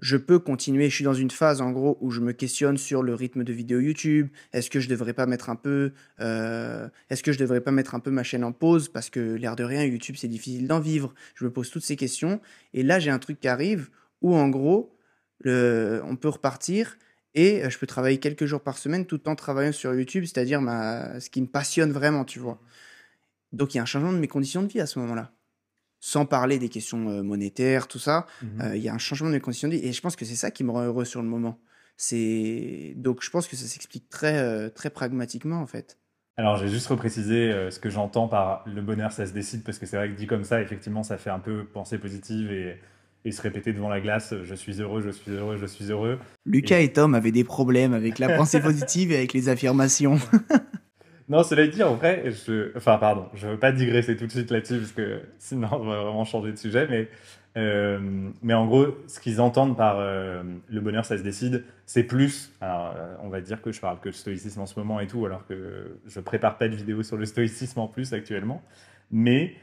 S2: Je peux continuer, je suis dans une phase en gros où je me questionne sur le rythme de vidéo YouTube. Est-ce que je devrais pas mettre un peu, euh, est-ce que je devrais pas mettre un peu ma chaîne en pause? Parce que l'air de rien, YouTube c'est difficile d'en vivre. Je me pose toutes ces questions et là j'ai un truc qui arrive où en gros, on peut repartir et euh, je peux travailler quelques jours par semaine tout en travaillant sur YouTube, c'est-à-dire ce qui me passionne vraiment, tu vois. Donc il y a un changement de mes conditions de vie à ce moment-là. Sans parler des questions euh, monétaires, tout ça,
S1: Mhm.
S2: euh, il y a un changement de conditions de vie. Et je pense que c'est ça qui me rend heureux sur le moment. C'est donc je pense que ça s'explique très euh, très pragmatiquement en fait.
S1: Alors, j'ai juste reprécisé euh, ce que j'entends par le bonheur, ça se décide, parce que c'est vrai que dit comme ça, effectivement, ça fait un peu pensée positive et, et se répéter devant la glace, je suis heureux, je suis heureux, je suis heureux.
S2: Lucas et Tom avaient des problèmes avec la pensée positive et avec les affirmations.
S1: Non, cela dit, en vrai, je... enfin, pardon, je veux pas digresser tout de suite là-dessus, parce que sinon, on va vraiment changer de sujet, mais, euh, mais en gros, ce qu'ils entendent par euh, le bonheur, ça se décide, c'est plus, alors, euh, on va dire que je parle que de stoïcisme en ce moment et tout, alors que je prépare pas de vidéo sur le stoïcisme en plus actuellement, mais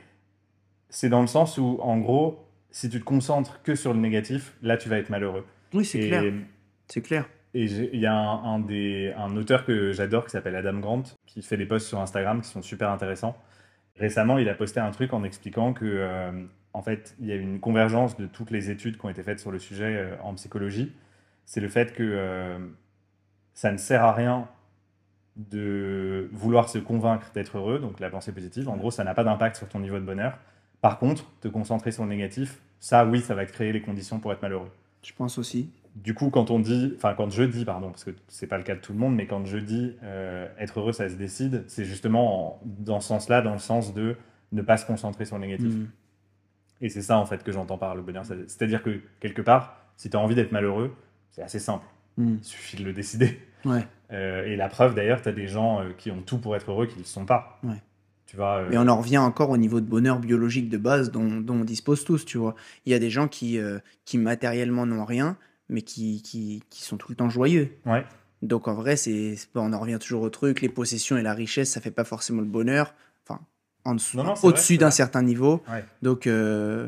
S1: c'est dans le sens où, en gros, si tu te concentres que sur le négatif, là, tu vas être malheureux.
S2: Oui, c'est
S1: Et-
S2: clair. C'est clair.
S1: Et il y a un, auteur que j'adore qui s'appelle Adam Grant, qui fait des posts sur Instagram qui sont super intéressants. Récemment, il a posté un truc en expliquant que, euh, en fait, il y a une convergence de toutes les études qui ont été faites sur le sujet euh, en psychologie. C'est le fait que euh, ça ne sert à rien de vouloir se convaincre d'être heureux, donc la pensée positive. En gros, ça n'a pas d'impact sur ton niveau de bonheur. Par contre, te concentrer sur le négatif, ça, oui, ça va créer les conditions pour être malheureux
S2: Je pense aussi.
S1: Du coup, quand on dit, enfin quand je dis, pardon, parce que c'est pas le cas de tout le monde, mais quand je dis euh, être heureux, ça se décide, c'est justement en- dans ce sens-là, dans le sens de ne pas se concentrer sur le négatif.
S2: Mm.
S1: Et c'est ça en fait que j'entends par le bonheur. C'est-à-dire que quelque part, si tu as envie d'être malheureux, c'est assez simple.
S2: Mm.
S1: Il suffit de le décider.
S2: Ouais.
S1: Euh, et la preuve d'ailleurs, tu as des gens euh, qui ont tout pour être heureux qui ne le sont pas.
S2: Ouais.
S1: Tu vois, euh,
S2: Et on en revient encore au niveau de bonheur biologique de base dont, dont on dispose tous, tu vois. Il y a des gens qui, qui matériellement n'ont rien, mais qui, qui, qui sont tout le temps joyeux.
S1: ouais.
S2: Donc en vrai, c'est, on en revient toujours au truc, les possessions et la richesse, ça fait pas forcément le bonheur. Enfin, en dessous, au-dessus d'un certain niveau.
S1: Ouais.
S2: Donc euh,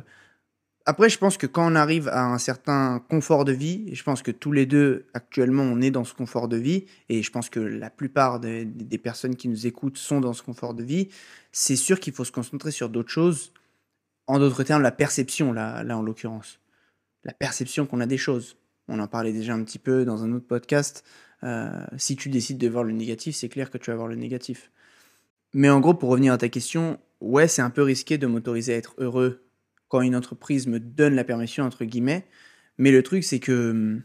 S2: après, je pense que quand on arrive à un certain confort de vie, et je pense que tous les deux actuellement on est dans ce confort de vie, et je pense que la plupart des, des personnes qui nous écoutent sont dans ce confort de vie, c'est sûr qu'il faut se concentrer sur d'autres choses. En d'autres termes, la perception, là, là en l'occurrence. La perception qu'on a des choses. On en parlait déjà un petit peu dans un autre podcast. Euh, si tu décides de voir le négatif, c'est clair que tu vas voir le négatif. Mais en gros, pour revenir à ta question, ouais, c'est un peu risqué de m'autoriser à être heureux quand une entreprise me donne la permission, entre guillemets. Mais le truc, c'est que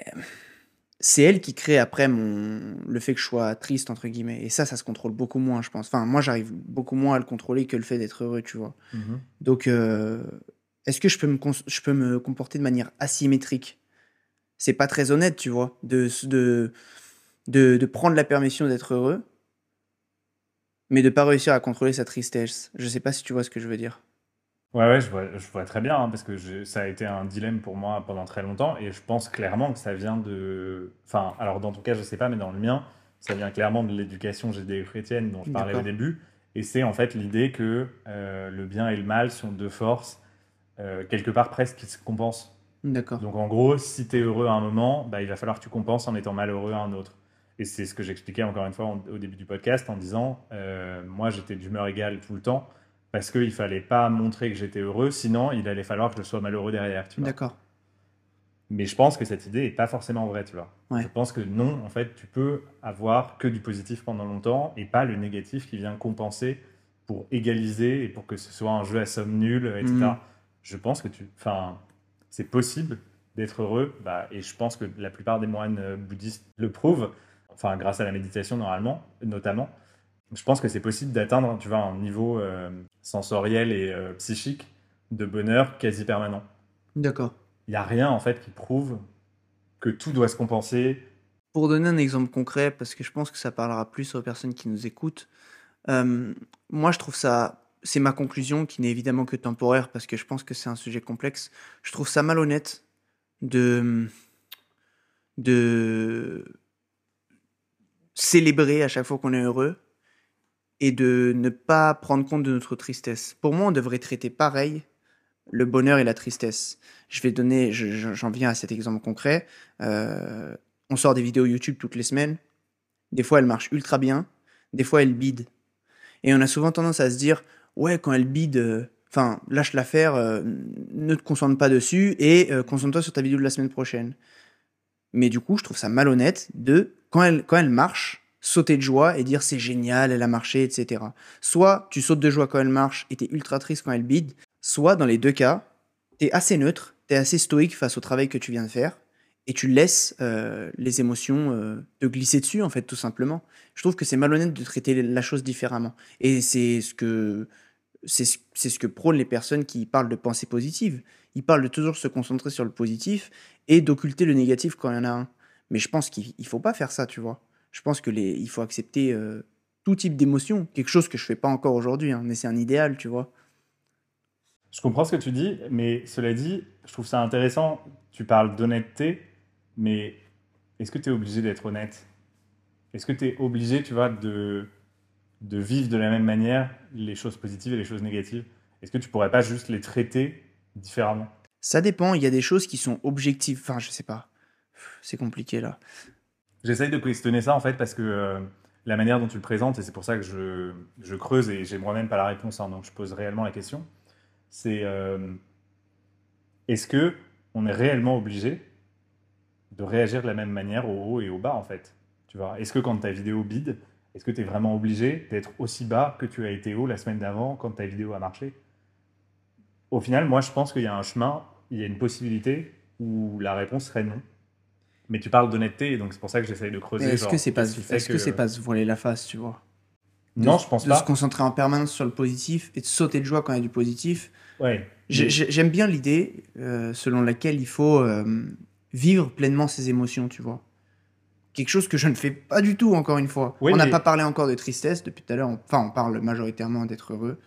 S2: euh, c'est elle qui crée après mon... le fait que je sois triste, entre guillemets. Et ça, ça se contrôle beaucoup moins, je pense. Enfin, moi, j'arrive beaucoup moins à le contrôler que le fait d'être heureux, tu vois.
S1: Mhm.
S2: Donc, euh, est-ce que je peux, me je peux me comporter de manière asymétrique? C'est pas très honnête, tu vois, de, de, de, de prendre la permission d'être heureux, mais de pas réussir à contrôler sa tristesse. Je sais pas si tu vois ce que je veux dire.
S1: Ouais, ouais, je vois, je vois très bien, hein, parce que je- ça a été un dilemme pour moi pendant très longtemps, et je pense clairement que ça vient de... Enfin, alors dans ton cas, je sais pas, mais dans le mien, ça vient clairement de l'éducation judéo-chrétienne dont je parlais au début, et c'est en fait l'idée que euh, le bien et le mal sont deux forces, euh, quelque part presque qui se compensent.
S2: D'accord.
S1: Donc en gros, si tu es heureux à un moment, bah, il va falloir que tu compenses en étant malheureux à un autre. Et c'est ce que j'expliquais encore une fois en- au début du podcast en disant, euh, moi j'étais d'humeur égale tout le temps parce qu'il fallait pas montrer que j'étais heureux, sinon il allait falloir que je sois malheureux derrière. Tu vois.
S2: D'accord.
S1: Mais je pense que cette idée est pas forcément vraie, tu vois.
S2: Ouais.
S1: Je pense que non, en fait, tu peux avoir que du positif pendant longtemps et pas le négatif qui vient compenser pour égaliser et pour que ce soit un jeu à somme nulle, etc. Je pense que tu, enfin, c'est possible d'être heureux, bah, et je pense que la plupart des moines euh, bouddhistes le prouvent, enfin, grâce à la méditation normalement, notamment. Je pense que c'est possible d'atteindre, tu vois, un niveau euh, sensoriel et euh, psychique de bonheur quasi permanent
S2: D'accord.
S1: il n'y a rien en fait qui prouve que tout doit se compenser.
S2: Pour donner un exemple concret, parce que je pense que ça parlera plus aux personnes qui nous écoutent, euh, moi je trouve ça, c'est ma conclusion qui n'est évidemment que temporaire parce que je pense que c'est un sujet complexe. Je trouve ça malhonnête de de célébrer à chaque fois qu'on est heureux et de ne pas prendre compte de notre tristesse. Pour moi, on devrait traiter pareil le bonheur et la tristesse. Je vais donner, je- je- j'en viens à cet exemple concret. Euh, on sort des vidéos YouTube toutes les semaines. Des fois, elles marchent ultra bien. Des fois, elles bident. Et on a souvent tendance à se dire, ouais, quand elles bident, euh, enfin, lâche l'affaire, euh, ne te concentre pas dessus et euh, concentre-toi sur ta vidéo de la semaine prochaine. Mais du coup, je trouve ça malhonnête de, quand elle, quand elle marche, sauter de joie et dire c'est génial, elle a marché, etc. Soit tu sautes de joie quand elle marche et t'es ultra triste quand elle bide, soit dans les deux cas, t'es assez neutre, t'es assez stoïque face au travail que tu viens de faire et tu laisses euh, les émotions euh, te glisser dessus, en fait, tout simplement. Je trouve que c'est malhonnête de traiter la chose différemment. Et c'est ce que c'est ce, que prônent les personnes qui parlent de pensée positive. Ils parlent de toujours se concentrer sur le positif et d'occulter le négatif quand il y en a un. Mais je pense qu'il il faut pas faire ça, tu vois. Je pense que les, il faut accepter euh, tout type d'émotion. Quelque chose que je fais pas encore aujourd'hui, hein, mais c'est un idéal, tu vois.
S1: Je comprends ce que tu dis, mais cela dit, je trouve ça intéressant. Tu parles d'honnêteté, mais est-ce que tu es obligé d'être honnête? Est-ce que tu es obligé, tu vois, de, de vivre de la même manière les choses positives et les choses négatives? Est-ce que tu pourrais pas juste les traiter différemment?
S2: Ça dépend. Il y a des choses qui sont objectives. Enfin, je sais pas. C'est compliqué là.
S1: J'essaye de questionner ça en fait parce que euh, la manière dont tu le présentes, et c'est pour ça que je, je creuse et j'ai moi-même pas la réponse, hein, donc je pose réellement la question, c'est euh, est-ce que on est réellement obligé de réagir de la même manière au haut et au bas en fait tu vois Est-ce que quand ta vidéo bide, est-ce que tu es vraiment obligé d'être aussi bas que tu as été haut la semaine d'avant quand ta vidéo a marché? Au final, moi je pense qu'il y a un chemin, il y a une possibilité où la réponse serait non. Mais tu parles d'honnêteté, donc c'est pour ça que j'essaye de creuser.
S2: Est-ce que c'est pas,
S1: qui fait
S2: est-ce que c'est pas se voiler la face, tu vois? De-
S1: Non, je pense
S2: de
S1: pas.
S2: se concentrer en permanence sur le positif et de sauter de joie quand il y a du positif.
S1: Ouais.
S2: J'aime bien l'idée euh, selon laquelle il faut euh, vivre pleinement ses émotions, tu vois. Quelque chose que je ne fais pas du tout, encore une fois.
S1: Oui,
S2: on n'a
S1: mais-
S2: pas parlé encore de tristesse depuis tout à l'heure. on- Enfin, on parle majoritairement d'être heureux.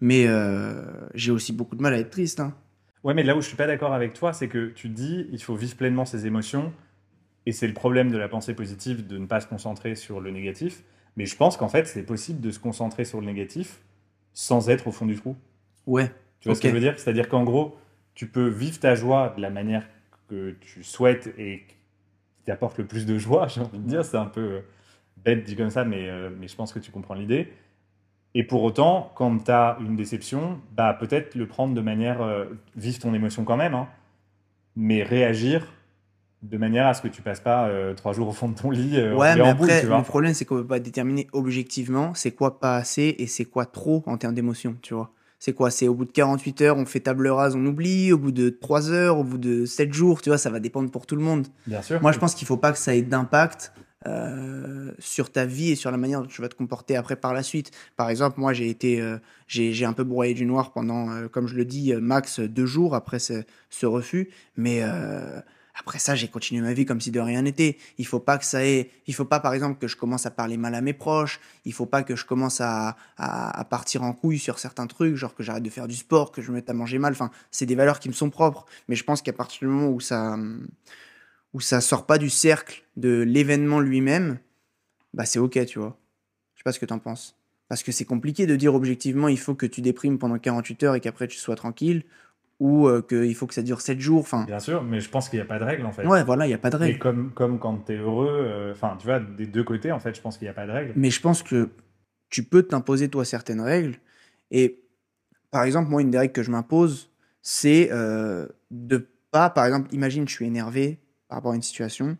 S2: Mais euh, j'ai aussi beaucoup de mal à être triste. hein.
S1: Ouais, mais là où je suis pas d'accord avec toi, c'est que tu dis il faut vivre pleinement ses émotions, et c'est le problème de la pensée positive de ne pas se concentrer sur le négatif. Mais je pense qu'en fait, c'est possible de se concentrer sur le négatif sans être au fond du trou.
S2: Ouais.
S1: Tu vois ce que je veux dire? C'est-à-dire qu'en gros, tu peux vivre ta joie de la manière que tu souhaites et qui t'apporte le plus de joie, j'ai envie de dire. C'est un peu euh, bête dit comme ça, mais, euh, mais je pense que tu comprends l'idée. Et pour autant, quand tu as une déception, bah, peut-être le prendre de manière. euh, vivre ton émotion quand même, hein, mais réagir de manière à ce que tu passes pas euh, trois jours au fond de ton lit euh,
S2: Ouais, mais
S1: en
S2: après, le problème, c'est qu'on peut pas déterminer objectivement c'est quoi pas assez et c'est quoi trop en termes d'émotion, tu vois. C'est quoi C'est au bout de 48 heures, on fait table rase, on oublie, au bout de 3 heures, au bout de 7 jours, tu vois, ça va dépendre pour tout le monde.
S1: Bien sûr.
S2: Moi, je pense qu'il faut pas que ça ait d'impact euh, sur ta vie et sur la manière dont tu vas te comporter après par la suite. Par exemple, moi, j'ai été, euh, j'ai un peu broyé du noir pendant, euh, comme je le dis, max deux jours après ce, ce refus, mais après ça, j'ai continué ma vie comme si de rien n'était. Il faut pas que ça ait, il faut pas, par exemple, que je commence à parler mal à mes proches. Il faut pas que je commence à, à, partir en couille sur certains trucs, genre que j'arrête de faire du sport, que je me mette à manger mal. Enfin, c'est des valeurs qui me sont propres. Mais je pense qu'à partir du moment où ça, où ça sort pas du cercle de l'événement lui-même, bah c'est ok, tu vois. Je sais pas ce que t'en penses. Parce que c'est compliqué de dire objectivement, il faut que tu déprimes pendant 48 heures et qu'après tu sois tranquille. Ou euh, qu'il faut que ça dure 7 jours. Enfin,
S1: Bien sûr, mais je pense qu'il n'y a pas de règle en fait.
S2: ouais, voilà, il n'y a pas de
S1: Et
S2: règle.
S1: comme, comme quand tu es heureux, euh, enfin, tu vois, des deux côtés, en fait, je pense qu'il n'y a pas de règle.
S2: Mais je pense que tu peux t'imposer toi certaines règles. Et par exemple, moi, une des règles que je m'impose, c'est euh, de pas, par exemple, imagine, je suis énervé par rapport à une situation.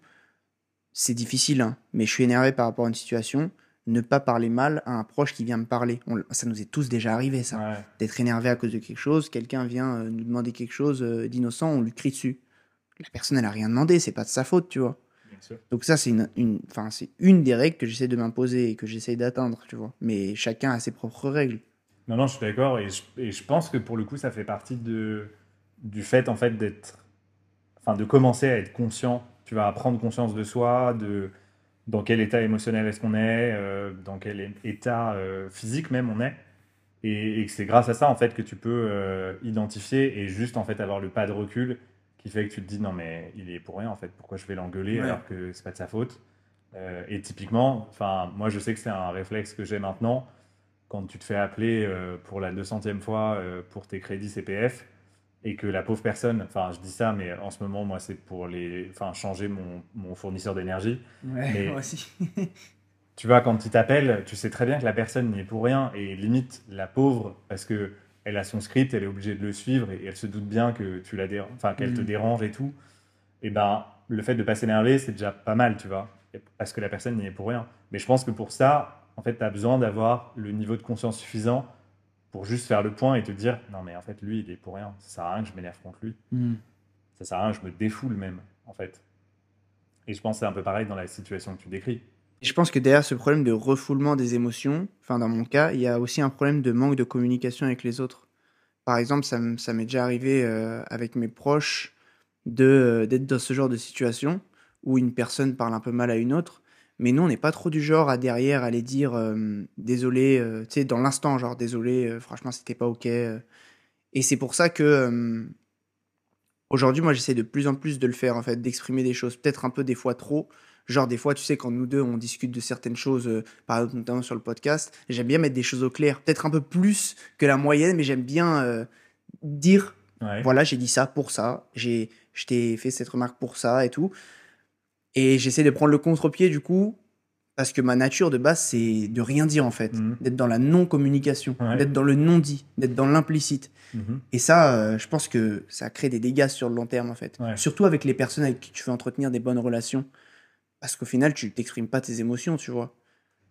S2: C'est difficile, hein, mais je suis énervé par rapport à une situation. Ne pas parler mal à un proche qui vient me parler. On- ça nous est tous déjà arrivé, ça.
S1: Ouais.
S2: D'être énervé à cause de quelque chose. Quelqu'un vient euh, nous demander quelque chose euh, d'innocent, on lui crie dessus. La personne, elle a rien demandé, c'est pas de sa faute, tu vois.
S1: Bien sûr.
S2: Donc ça, c'est une, une, des règles que j'essaie de m'imposer et que j'essaie d'atteindre, tu vois. Mais chacun a ses propres règles.
S1: Non, non, je suis d'accord. Et je, et je pense que pour le coup, ça fait partie de, du fait, en fait, d'être. Enfin, de commencer à être conscient. Tu vas prendre conscience de soi, de dans quel état émotionnel est-ce qu'on est, euh, dans quel état euh, physique même on est. Et, et que c'est grâce à ça, en fait, que tu peux euh, identifier et juste, en fait, avoir le pas de recul qui fait que tu te dis non, mais il est pour rien, en fait. Pourquoi je vais l'engueuler
S2: Ouais.
S1: alors que c'est pas de sa faute? Euh, Et typiquement, enfin, moi, je sais que c'est un réflexe que j'ai maintenant quand tu te fais appeler euh, pour la 200e fois euh, pour tes crédits CPF et que la pauvre personne, enfin je dis ça, mais en ce moment, moi, c'est pour les, enfin, changer mon, mon fournisseur d'énergie.
S2: Ouais,
S1: Mais-
S2: moi aussi.
S1: Tu vois, quand il t'appelle, tu sais très bien que la personne n'y est pour rien et limite la pauvre parce que elle a son script, elle est obligée de le suivre et elle se doute bien que tu la déranges, enfin qu'elle te
S2: Mhm.
S1: dérange et tout. Et ben le fait de pas s'énerver, c'est déjà pas mal, tu vois, parce que la personne n'y est pour rien. Mais je pense que pour ça, en fait, tu as besoin d'avoir le niveau de conscience suffisant pour juste faire le point et te dire non mais en fait lui il est pour rien, ça sert à rien que je m'énerve contre lui,
S2: Hmm.
S1: ça sert à rien que je me défoule même en fait. Et je pense que c'est un peu pareil dans la situation que tu décris.
S2: Je pense que derrière ce problème de refoulement des émotions, enfin dans mon cas, il y a aussi un problème de manque de communication avec les autres. Par exemple, ça m'est déjà arrivé euh, avec mes proches de euh, d'être dans ce genre de situation où une personne parle un peu mal à une autre, mais nous on n'est pas trop du genre à derrière aller dire euh, désolé, euh, tu sais dans l'instant genre désolé, euh, franchement c'était pas ok. Et c'est pour ça que aujourd'hui moi j'essaie de plus en plus de le faire en fait, d'exprimer des choses, peut-être un peu des fois trop. Genre, des fois, tu sais, quand nous deux, on discute de certaines choses, par exemple, notamment sur le podcast, j'aime bien mettre des choses au clair. Peut-être un peu plus que la moyenne, mais j'aime bien dire,
S1: Ouais.
S2: voilà, j'ai dit ça pour ça, j'ai, je t'ai fait cette remarque pour ça et tout. Et j'essaie de prendre le contre-pied, du coup, parce que ma nature de base, c'est de rien dire, en fait.
S1: Mhm.
S2: D'être dans la non-communication,
S1: Ouais.
S2: d'être dans le non-dit, d'être dans l'implicite.
S1: Mhm.
S2: Et ça, euh, je pense que ça crée des dégâts sur le long terme, en fait.
S1: Ouais.
S2: Surtout avec les personnes avec qui tu veux entretenir des bonnes relations. Parce qu'au final, tu t'exprimes pas tes émotions, tu vois.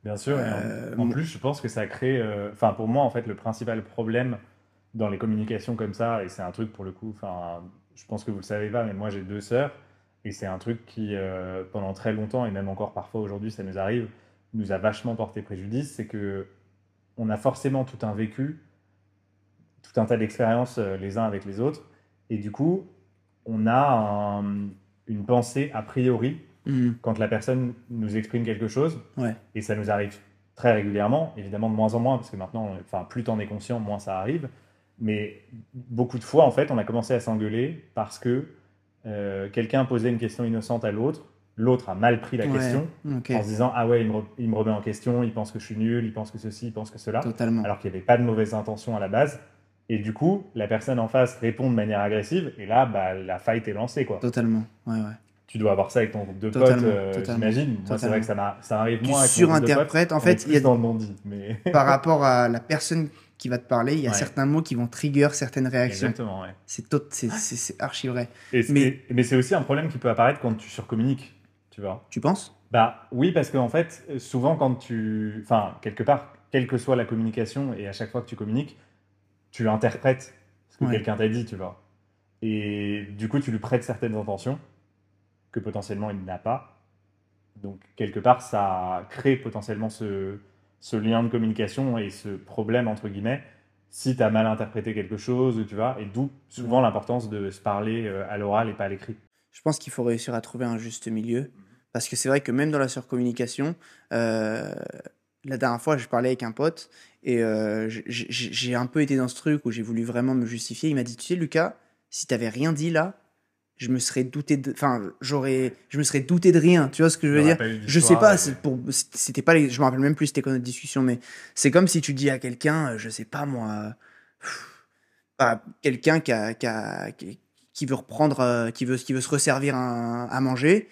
S1: Bien sûr. en-
S2: Euh,
S1: en, plus, je pense que ça crée. euh, Enfin, pour moi, en fait, le principal problème dans les communications comme ça, et c'est un truc pour le coup. Enfin, je pense que vous le savez pas, mais moi j'ai deux sœurs, et c'est un truc qui, euh, pendant très longtemps et même encore parfois aujourd'hui, ça nous arrive, nous a vachement porté préjudice, c'est que on a forcément tout un vécu, tout un tas d'expériences euh, les uns avec les autres, et du coup, on a un- une pensée a priori
S2: Mhm.
S1: quand la personne nous exprime quelque chose.
S2: Ouais.
S1: Et ça nous arrive très régulièrement, évidemment de moins en moins, parce que maintenant, enfin, plus t'en es conscient, moins ça arrive. Mais beaucoup de fois, en fait, on a commencé à s'engueuler parce que euh, quelqu'un posait une question innocente à l'autre, l'autre a mal pris la
S2: Ouais,
S1: question en se disant Ah ouais, il me, il me remet en question, il pense que je suis nul, il pense que ceci, il pense que cela,
S2: totalement.
S1: alors qu'il n'y avait pas de mauvaise intention à la base. Et du coup, la personne en face répond de manière agressive, et là, bah, la fight est lancée. Quoi.
S2: Totalement. Ouais, ouais.
S1: Tu dois avoir ça avec ton groupe de potes,
S2: Totalement,
S1: euh,
S2: totalement,
S1: j'imagine. Moi, c'est vrai que ça, ça arrive
S2: Tu
S1: moins potes.
S2: surinterprètes. En fait, il y a,
S1: dans le. Mais...
S2: par rapport à la personne qui va te parler, il y a
S1: Ouais.
S2: certains mots qui vont trigger certaines réactions.
S1: Exactement, ouais.
S2: C'est tot- c'est- c'est- c'est archi vrai.
S1: Et
S2: Mais-
S1: mais, c'est aussi un problème qui peut apparaître quand tu surcommuniques, tu vois.
S2: Tu penses?
S1: Bah oui, parce qu'en fait, souvent quand tu... Enfin, quelque part, quelle que soit la communication, et à chaque fois que tu communiques, tu interprètes ce que
S2: Ouais.
S1: quelqu'un t'a dit, tu vois. Et du coup, tu lui prêtes certaines intentions que potentiellement il n'a pas. Donc, quelque part, ça crée potentiellement ce, ce lien de communication et ce problème, entre guillemets, si tu as mal interprété quelque chose, tu vois. Et d'où souvent l'importance de se parler euh, à l'oral et pas à l'écrit.
S2: Je pense qu'il faut réussir à trouver un juste milieu. Parce que c'est vrai que même dans la surcommunication, euh, la dernière fois, je parlais avec un pote et euh, j'ai un peu été dans ce truc où j'ai voulu vraiment me justifier. Il m'a dit, tu sais, Lucas, si t'avais rien dit là, je me serais douté de, enfin, j'aurais, je me serais douté de rien. Tu vois ce que je veux dire? Je sais pas, c'est pour, c'était pas, les, je me rappelle même plus c'était quoi notre discussion, mais c'est comme si tu dis à quelqu'un, euh, je sais pas moi, bah, quelqu'un qui, a- qui, a- qui- qui veut reprendre, euh, qui veut, qui veut se resservir un- à manger,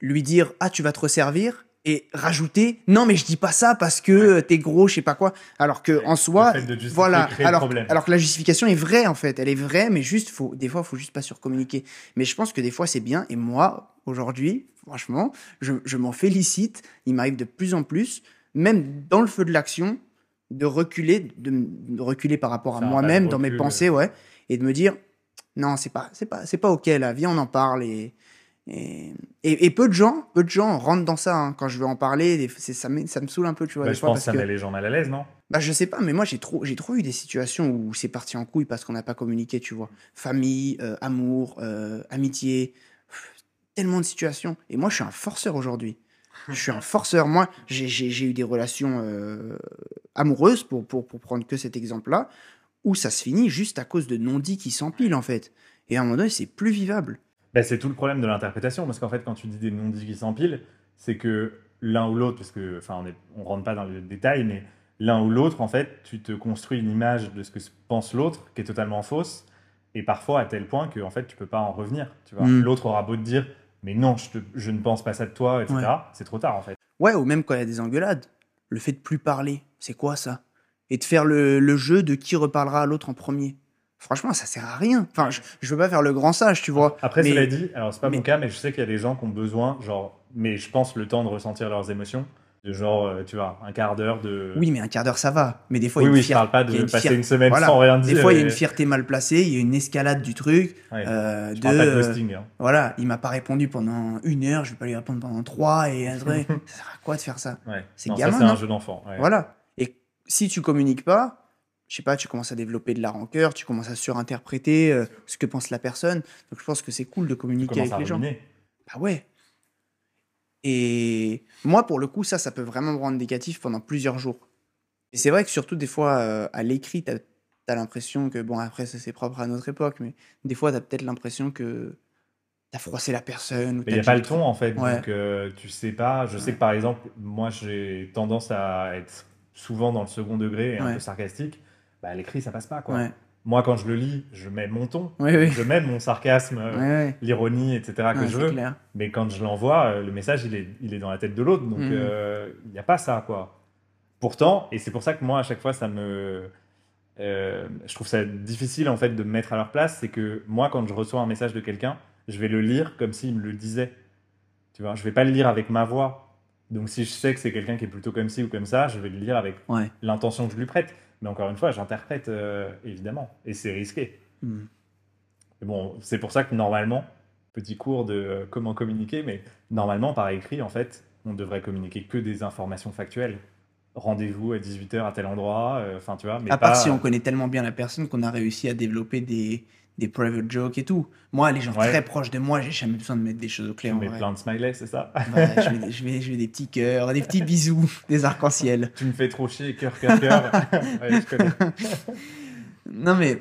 S2: lui dire ah tu vas te resservir? Et rajouter non mais je dis pas ça parce que euh, t'es gros, je sais pas quoi. Alors que en soi, voilà. Alors, alors que la justification est vraie en fait, elle est vraie, mais juste faut des fois faut juste pas surcommuniquer. Mais je pense que des fois c'est bien. Et moi aujourd'hui, franchement, je, je m'en félicite. Il m'arrive de plus en plus, même dans le feu de l'action, de reculer, de, reculer par rapport à moi-même, dans mes
S1: recul,
S2: pensées, ouais, et de me dire non, c'est pas, c'est pas, c'est pas ok là. Viens, on en parle et et, et, et peu de gens, peu de gens rentrent dans ça. hein. Quand je veux en parler, ça, me- ça me saoule un peu, tu vois.
S1: Bah,
S2: des
S1: je
S2: fois,
S1: pense que ça met les gens mal à l'aise, non?
S2: Bah, je sais pas, mais moi, j'ai trop, j'ai trop eu des situations où c'est parti en couille parce qu'on n'a pas communiqué, tu vois. Famille, euh, amour, euh, amitié, pff, tellement de situations. Et moi, je suis un forceur aujourd'hui. Je suis un forceur. Moi, j'ai- eu des relations euh, amoureuses, pour, pour, pour prendre que cet exemple-là, où ça se finit juste à cause de non-dits qui s'empilent, en fait. Et à un moment donné, c'est plus vivable.
S1: Bah, c'est tout le problème de l'interprétation, parce qu'en fait, quand tu dis des non-dits qui s'empilent, c'est que l'un ou l'autre, parce que, enfin, on on rentre pas dans le détail, mais l'un ou l'autre, en fait, tu te construis une image de ce que pense l'autre qui est totalement fausse, et parfois à tel point que, en fait, tu peux pas en revenir. Tu vois,
S2: Mm.
S1: l'autre aura beau te dire, mais non, je, te- je ne pense pas ça de toi, etc.
S2: Ouais.
S1: C'est trop tard, en fait.
S2: Ouais, ou même quand il y a des engueulades. Le fait de plus parler, c'est quoi ça? Et de faire le, le jeu de qui reparlera à l'autre en premier. Franchement, ça sert à rien. Enfin, je, je veux pas faire le grand sage, tu vois.
S1: Après,
S2: Mais-
S1: cela dit, alors c'est pas
S2: mais-
S1: mon cas, mais je sais qu'il y a des gens qui ont besoin, genre, mais je pense le temps de ressentir leurs émotions, de genre, euh, tu vois, un quart d'heure de.
S2: Oui, mais un quart d'heure, ça va. Mais des fois,
S1: oui,
S2: il y a
S1: oui,
S2: une
S1: je parle pas de
S2: une
S1: passer une semaine
S2: Voilà.
S1: sans rien
S2: Des
S1: dire.
S2: fois, il y a une fierté mal placée, il y a une escalade du truc.
S1: Ouais.
S2: euh,
S1: Je
S2: de,
S1: parle pas de ghosting. hein.
S2: voilà, il m'a pas répondu pendant une heure, je vais pas lui répondre pendant trois, et après, ça sert à quoi de faire ça?
S1: Ouais.
S2: c'est gamin,
S1: c'est un
S2: non
S1: jeu d'enfant. ouais.
S2: Voilà. Et si tu communiques pas, je sais pas, tu commences à développer de la rancœur, tu commences à surinterpréter euh, ce que pense la personne. Donc je pense que c'est cool de
S1: Tu
S2: communiquer avec les gens.
S1: ruminer.
S2: Bah ouais. Et moi, pour le coup, ça, ça peut vraiment me rendre négatif pendant plusieurs jours. Et c'est vrai que surtout des fois, euh, à l'écrit, t'as as, l'impression que, bon, après, ça c'est propre à notre époque, mais des fois, t'as peut-être l'impression que t'as froissé la personne.
S1: Il n'y a pas le ton en fait,
S2: Ouais.
S1: donc euh, tu sais pas. Je sais que par exemple, moi j'ai tendance à être souvent dans le second degré et un
S2: Ouais.
S1: peu sarcastique. Bah, l'écrit ça passe pas quoi.
S2: Ouais,
S1: Moi quand je le lis, je mets mon ton, je mets mon sarcasme, euh, l'ironie, etc. que je veux.
S2: clair.
S1: Mais quand je l'envoie, euh, le message il est, il est dans la tête de l'autre, donc
S2: Mhm.
S1: euh, il n'y a pas ça quoi. Pourtant, et c'est pour ça que moi à chaque fois ça me. euh, je trouve ça difficile en fait de me mettre à leur place, c'est que moi quand je reçois un message de quelqu'un, je vais le lire comme s'il me le disait. Tu vois, je vais pas le lire avec ma voix. Donc si je sais que c'est quelqu'un qui est plutôt comme ci ou comme ça, je vais le lire avec
S2: Ouais.
S1: l'intention que je lui prête. Mais encore une fois, j'interprète euh, évidemment, et c'est risqué.
S2: Mm.
S1: Mais bon, c'est pour ça que normalement, petit cours de euh, comment communiquer, mais normalement par écrit, en fait, on devrait communiquer que des informations factuelles. Rendez-vous à 18h à tel endroit, euh, enfin tu vois. Mais
S2: à
S1: pas,
S2: part si on connaît tellement bien la personne qu'on a réussi à développer des, des private jokes et tout. Moi, les gens
S1: Ouais.
S2: très proches de moi, j'ai jamais besoin de mettre des choses au
S1: tu
S2: clair. en
S1: mets plein de smileys, c'est ça?
S2: Ouais, je, mets, des- je, mets, je mets des petits cœurs, des petits bisous, des arcs-en-ciel.
S1: Tu me fais trop chier, cœur, cœur, cœur. ouais, je connais.
S2: Non, mais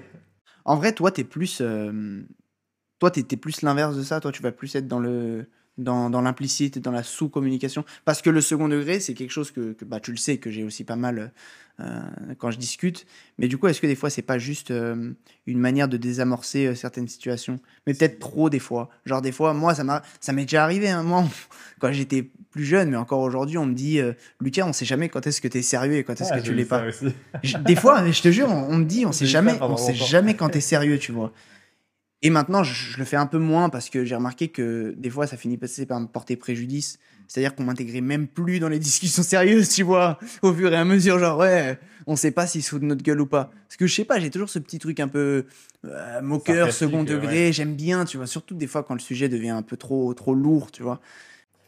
S2: en vrai, toi, t'es plus. euh, toi, t'es t'es plus l'inverse de ça. Toi, tu vas plus être dans le. Dans, dans l'implicite dans la sous-communication. Parce que le second degré, c'est quelque chose que, que, bah, tu le sais, que j'ai aussi pas mal euh, quand je discute. Mais du coup, est-ce que des fois, c'est pas juste euh, une manière de désamorcer euh, certaines situations? Mais peut-être trop des fois. Genre, des fois, moi, ça m'est déjà arrivé. Hein, moi, quand j'étais plus jeune, mais encore aujourd'hui, on me dit Lucas, on sait jamais quand est-ce que t'es sérieux et quand est-ce
S1: Ah,
S2: que tu l'es pas. Des fois, je te jure, on, on me dit, on sait jamais, on sait jamais quand t'es sérieux, tu vois. Et maintenant, je, je le fais un peu moins parce que j'ai remarqué que des fois, ça finit passer par me porter préjudice. C'est-à-dire qu'on m'intégrait même plus dans les discussions sérieuses, tu vois, au fur et à mesure, genre, ouais, on sait pas s'ils se foutent de notre gueule ou pas. Parce que je sais pas, j'ai toujours ce petit truc un peu euh, moqueur, second
S1: euh,
S2: degré, j'aime bien, tu vois, surtout des fois quand le sujet devient un peu trop, trop lourd, tu vois.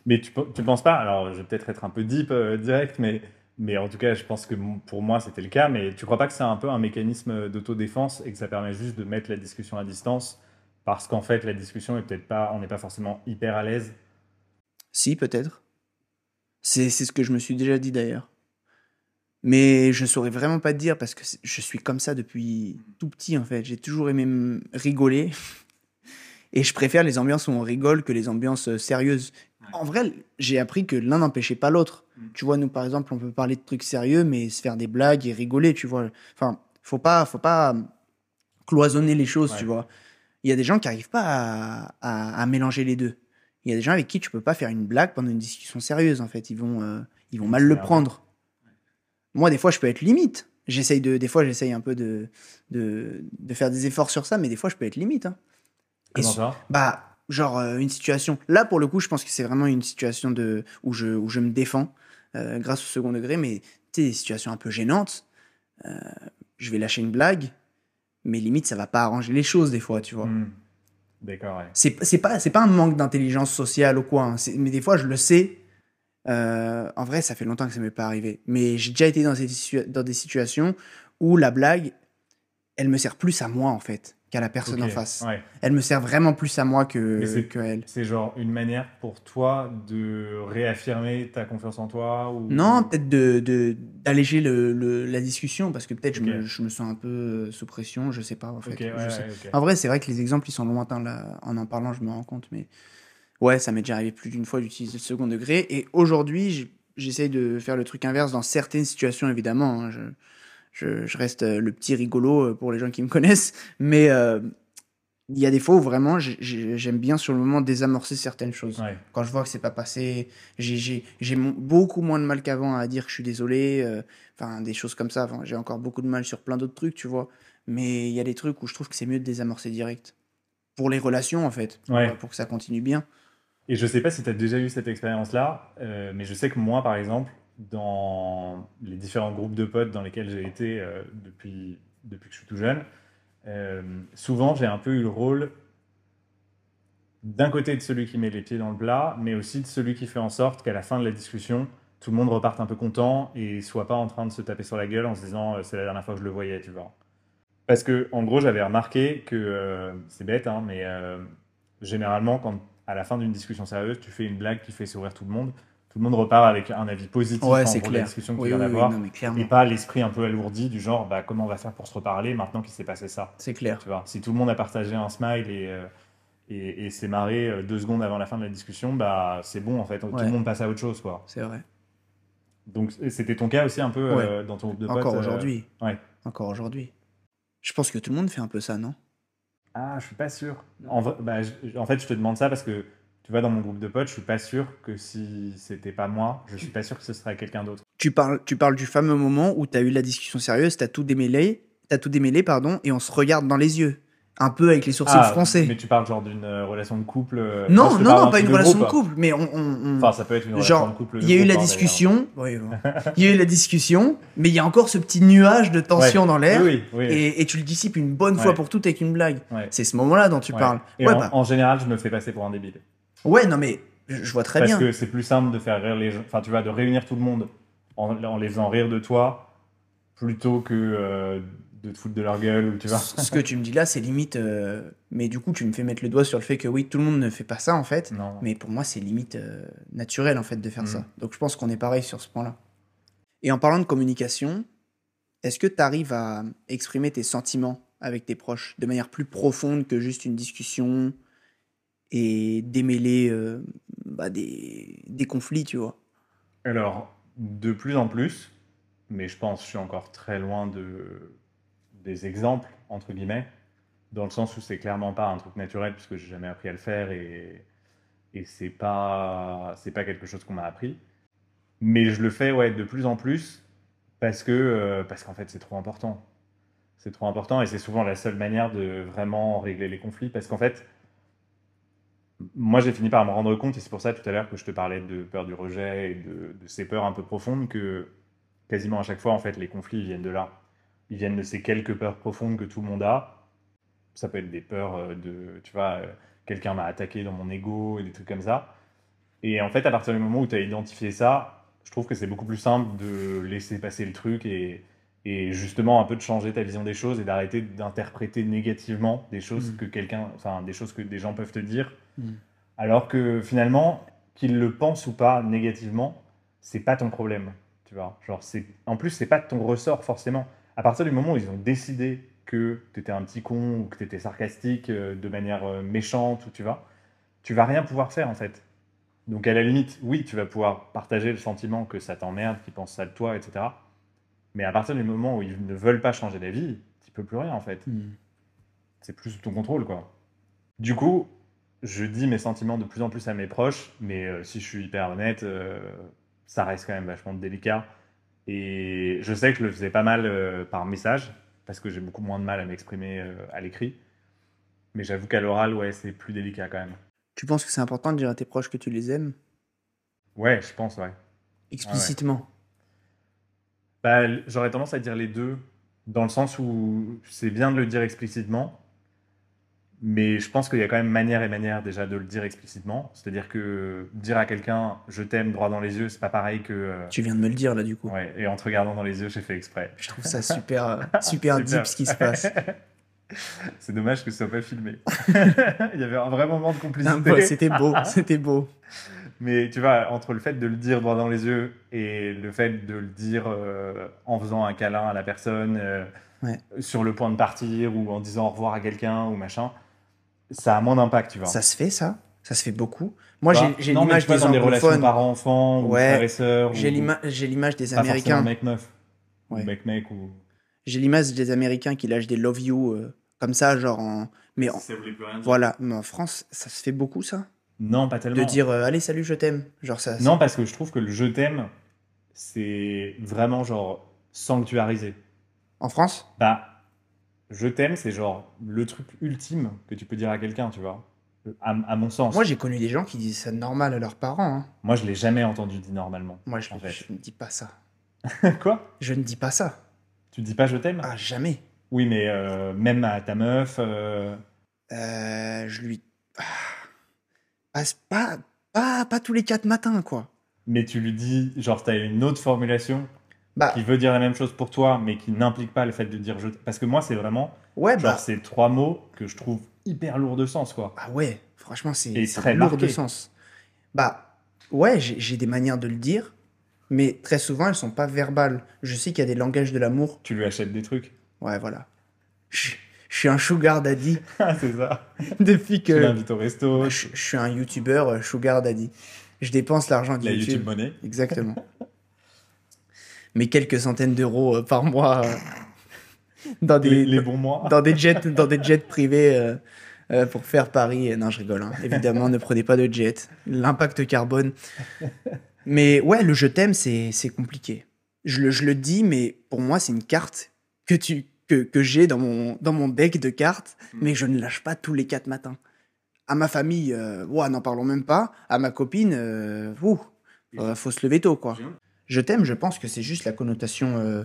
S1: Mais tu, tu penses pas, alors je vais peut-être être un peu deep euh, direct, mais, mais en tout cas, je pense que pour moi c'était le cas. Mais tu crois pas que c'est un peu un mécanisme d'autodéfense et que ça permet juste de mettre la discussion à distance parce qu'en fait la discussion est peut-être pas, on n'est pas forcément hyper à l'aise.
S2: Si, peut-être. C'est ce que je me suis déjà dit d'ailleurs. Mais je saurais vraiment pas te dire parce que je suis comme ça depuis tout petit en fait. J'ai toujours aimé rigoler. Et je préfère les ambiances où on rigole que les ambiances euh, sérieuses. En vrai, j'ai appris que l'un n'empêchait pas l'autre. Tu vois, nous par exemple, on peut parler de trucs sérieux, mais se faire des blagues et rigoler, tu vois. Enfin, faut pas, faut pas cloisonner les choses,
S1: Ouais.
S2: tu vois. Il y a des gens qui n'arrivent pas à, à- à mélanger les deux. Il y a des gens avec qui tu peux pas faire une blague pendant une discussion sérieuse, en fait. Ils vont, euh, ils vont mal le prendre. Moi, des fois, je peux être limite. J'essaye de, des fois, j'essaye un peu de, de, de faire des efforts sur ça, mais des fois, je peux être limite. hein. Et
S1: Comment
S2: su-
S1: ça?
S2: bah, genre euh, une situation. Là, pour le coup, je pense que c'est vraiment une situation de où je, où je me défends euh, grâce au second degré, mais tu sais, des situations un peu gênantes. je vais lâcher une blague, mais limite, ça va pas arranger les choses des fois, tu vois.
S1: Hmm. D'accord, ouais.
S2: C'est pas, un manque d'intelligence sociale ou quoi, hein, mais des fois, je le sais. Euh, en vrai, ça fait longtemps que ça m'est pas arrivé. Mais j'ai déjà été dans, ces dans des situations où la blague, elle me sert plus à moi, en fait, qu'à la personne en face.
S1: ouais.
S2: Elle me sert vraiment plus à moi que, que elle.
S1: C'est genre une manière pour toi de réaffirmer ta confiance en toi ou...
S2: Non, peut-être de, de- d'alléger le, le- la discussion, parce que peut-être je, me,
S1: Ok.
S2: je me sens un peu euh, sous pression, je sais pas en fait.
S1: Ok,
S2: je
S1: ouais,
S2: sais.
S1: ouais, ok.
S2: En vrai, c'est vrai que les exemples ils sont lointains là. En en parlant, je me rends compte, mais ouais, ça m'est déjà arrivé plus d'une fois d'utiliser le second degré. Et aujourd'hui, j'essaye de faire le truc inverse dans certaines situations, évidemment. hein. Je, je, je reste euh, le petit rigolo euh, pour les gens qui me connaissent, mais euh, il y a des fois où vraiment j'ai- j'ai- j'aime bien sur le moment désamorcer certaines choses.
S1: Ouais.
S2: Quand je vois que c'est pas passé, j'ai- beaucoup moins de mal qu'avant à dire que je suis désolé, euh, enfin des choses comme ça. Enfin, j'ai encore beaucoup de mal sur plein d'autres trucs, tu vois. Mais il y a des trucs où je trouve que c'est mieux de désamorcer direct. Pour les relations, en fait. pour- que ça continue bien.
S1: Et je sais pas si tu as déjà eu cette expérience-là, euh, mais je sais que moi, par exemple, dans les différents groupes de potes dans lesquels j'ai été euh, depuis, depuis que je suis tout jeune, euh, souvent j'ai un peu eu le rôle d'un côté de celui qui met les pieds dans le plat, mais aussi de celui qui fait en sorte qu'à la fin de la discussion, tout le monde reparte un peu content et soit pas en train de se taper sur la gueule en se disant euh, c'est la dernière fois que je le voyais, tu vois. Parce que, en gros, j'avais remarqué que, c'est bête, hein, mais généralement, quand à la fin d'une discussion sérieuse, tu fais une blague qui fait sourire tout le monde, tout le monde repart avec un avis positif
S2: Ouais, c'est
S1: de la
S2: clair.
S1: discussion qu'il
S2: Oui,
S1: vient
S2: oui, oui,
S1: d'avoir,
S2: mais
S1: et pas l'esprit un peu alourdi du genre bah, comment on va faire pour se reparler maintenant qu'il s'est passé ça.
S2: C'est clair.
S1: Tu vois, si tout le monde a partagé un smile et, euh, et, et s'est marré euh, deux secondes avant la fin de la discussion, bah c'est bon en fait, tout le monde passe à autre chose quoi.
S2: C'est vrai.
S1: Donc c'était ton cas aussi un peu
S2: Ouais.
S1: euh, dans ton groupe de potes
S2: Encore
S1: euh,
S2: aujourd'hui.
S1: ouais.
S2: Encore aujourd'hui. Je pense que tout le monde fait un peu ça, non?
S1: Ah, je suis pas sûr. En, bah, je- en fait, je te demande ça parce que tu vois, dans mon groupe de potes, je suis pas sûr que si c'était pas moi, je suis pas sûr que ce serait quelqu'un d'autre.
S2: tu parles, tu parles du fameux moment où tu as eu la discussion sérieuse, tu as tout démêlé, t'as tout démêlé, pardon, et on se regarde dans les yeux. Un peu avec les sourcils.
S1: Ah, Mais tu parles genre d'une euh, relation de couple. euh,
S2: Non, non, non, pas une
S1: de
S2: relation
S1: groupe.
S2: de couple, mais on. on- on-
S1: Enfin, ça peut être une relation
S2: genre,
S1: de couple.
S2: il y a eu la
S1: hein,
S2: discussion. oui, bon. il y a eu la discussion, mais il y a encore ce petit nuage de tension
S1: Ouais.
S2: dans l'air.
S1: Oui, oui.
S2: Et, et tu le dissipes une bonne fois pour toutes avec une blague.
S1: Ouais.
S2: C'est ce moment-là dont tu parles.
S1: Et
S2: Ouais,
S1: en,
S2: bah,
S1: en général, je me fais passer pour un débile.
S2: Ouais, non, mais je, vois très
S1: Parce
S2: bien.
S1: que c'est plus simple de faire rire les gens. Enfin, tu vois, de réunir tout le monde en, en les faisant rire de toi plutôt que euh, de te foutre de leur gueule ou tu vois.
S2: Ce que tu me dis là, c'est limite. euh, Mais du coup, tu me fais mettre le doigt sur le fait que oui, tout le monde ne fait pas ça en fait.
S1: Non.
S2: Mais pour moi, c'est limite euh, naturel en fait de faire
S1: Mhm.
S2: ça. Donc je pense qu'on est pareil sur ce point-là. Et en parlant de communication, est-ce que tu arrives à exprimer tes sentiments avec tes proches de manière plus profonde que juste une discussion et démêler euh, bah, des, conflits, tu vois
S1: Alors, de plus en plus, mais je pense que je suis encore très loin de, des exemples, entre guillemets, dans le sens où c'est clairement pas un truc naturel, puisque j'ai jamais appris à le faire et, et c'est pas, pas quelque chose qu'on m'a appris. Mais je le fais ouais, de plus en plus parce que euh, parce qu'en fait c'est trop important. C'est trop important et c'est souvent la seule manière de vraiment régler les conflits parce qu'en fait, moi j'ai fini par me rendre compte, et c'est pour ça tout à l'heure que je te parlais de peur du rejet et de, de ces peurs un peu profondes, que quasiment à chaque fois en fait les conflits viennent de là. Ils viennent de ces quelques peurs profondes que tout le monde a. Ça peut être des peurs euh, de, tu vois, euh, quelqu'un m'a attaqué dans mon ego et des trucs comme ça. Et en fait, à partir du moment où tu as identifié ça, je trouve que c'est beaucoup plus simple de laisser passer le truc et, et justement un peu de changer ta vision des choses et d'arrêter d'interpréter négativement des choses
S2: Mm.
S1: que quelqu'un, enfin des choses que des gens peuvent te dire,
S2: Mm.
S1: alors que finalement qu'ils le pensent ou pas négativement, c'est pas ton problème, tu vois. Genre c'est, en plus c'est pas de ton ressort forcément. À partir du moment où ils ont décidé que tu étais un petit con ou que tu étais sarcastique euh, de manière euh, méchante ou tu vois, tu vas rien pouvoir faire en fait. Donc à la limite, oui, tu vas pouvoir partager le sentiment que ça t'emmerde, qu'ils pensent ça de toi, etc. Mais à partir du moment où ils ne veulent pas changer d'avis, tu peux plus rien en fait.
S2: Hmm.
S1: c'est plus sous ton contrôle, quoi. Du coup, je dis mes sentiments de plus en plus à mes proches, mais euh, si je suis hyper honnête, euh, ça reste quand même vachement délicat. Et je sais que je le faisais pas mal euh, par message, parce que j'ai beaucoup moins de mal à m'exprimer à l'écrit. Mais j'avoue qu'à l'oral, ouais, c'est plus délicat quand même.
S2: Tu penses que c'est important de dire à tes proches que tu les aimes?
S1: Ouais, je pense, ouais.
S2: explicitement
S1: Bah, j'aurais tendance à dire les deux, dans le sens où c'est bien de le dire explicitement, mais je pense qu'il y a quand même manière et manière déjà de le dire explicitement. C'est-à-dire que dire à quelqu'un je t'aime droit dans les yeux, c'est pas pareil que. euh,
S2: Tu viens de me le dire là du coup.
S1: Ouais, et en te regardant dans les yeux, j'ai fait exprès.
S2: Je trouve ça super, euh, super deep ce qui se passe.
S1: C'est dommage que ce soit pas filmé. Il y avait un vrai moment de complicité.
S2: Bah, c'était beau, c'était beau.
S1: Mais tu vois, entre le fait de le dire droit dans les yeux et le fait de le dire euh, en faisant un câlin à la personne, euh,
S2: Ouais.
S1: sur le point de partir ou en disant au revoir à quelqu'un ou machin, ça a moins d'impact, tu vois.
S2: Ça se fait ça? Ça se fait beaucoup. Moi
S1: Bah,
S2: j'ai j'ai
S1: non, mais
S2: l'image des
S1: dans les relations parents-enfants ou
S2: Ouais,
S1: frères et sœurs.
S2: J'ai
S1: ou-
S2: l'ima- j'ai l'image des
S1: pas forcément
S2: Américains.
S1: mec-meuf.
S2: Ouais.
S1: Ou mec-mec ou.
S2: J'ai l'image des Américains qui lâchent des love you euh, comme ça, genre en. Mais en- voilà, mais en France, ça se fait beaucoup ça?
S1: Non, pas tellement.
S2: De dire euh, allez, salut, je t'aime. Genre ça.
S1: Non, parce que je trouve que le je t'aime, c'est vraiment genre sanctuarisé.
S2: En France?
S1: Bah, je t'aime, c'est genre le truc ultime que tu peux dire à quelqu'un, tu vois. À, à mon sens.
S2: Moi j'ai connu des gens qui disent ça normal à leurs parents. hein.
S1: Moi, je l'ai jamais entendu dit normalement.
S2: Moi je,
S1: En fait.
S2: je ne dis pas ça.
S1: Quoi?
S2: Je ne dis pas ça.
S1: Tu dis pas je t'aime?
S2: Ah, jamais.
S1: Oui, mais euh, même à ta meuf. euh,
S2: Euh, je lui. Ah. Pas, pas, pas, pas tous les quatre matins, quoi.
S1: mais tu lui dis, genre, t'as une autre formulation
S2: Bah,
S1: qui veut dire la même chose pour toi, mais qui n'implique pas le fait de dire je. Parce que moi, c'est vraiment,
S2: ouais,
S1: genre,
S2: bah.
S1: ces trois mots que je trouve hyper lourds de sens, quoi.
S2: Ah ouais, franchement, c'est
S1: très
S2: lourd
S1: marqué.
S2: de sens. Bah, ouais, j'ai des manières de le dire, mais très souvent, elles sont pas verbales. Je sais qu'il y a des langages de l'amour.
S1: Tu lui achètes des trucs.
S2: Ouais, voilà. Je, je suis un sugar daddy
S1: Ah, c'est ça.
S2: depuis
S1: Tu
S2: que.
S1: l'invites au resto,
S2: Je, je suis un youtubeur euh, sugar daddy. Je dépense l'argent de
S1: la
S2: YouTube.
S1: YouTube Money.
S2: Exactement. Mais quelques centaines d'euros euh, par mois euh, dans des,
S1: Les, les bons mois.
S2: dans des jets, dans des jets privés euh, euh, pour faire Paris. Non, je rigole. hein. Évidemment, ne prenez pas de jet. L'impact carbone. Mais ouais, le je t'aime, c'est c'est compliqué. Je le, je le dis, mais pour moi, c'est une carte que tu que, que j'ai dans mon dans mon deck de cartes,
S1: Mm.
S2: mais je ne lâche pas tous les quatre matins. À ma famille, euh, ouah, n'en parlons même pas. À ma copine, euh, ouh, euh, faut se lever tôt, quoi. Je t'aime, je pense que c'est juste la connotation euh,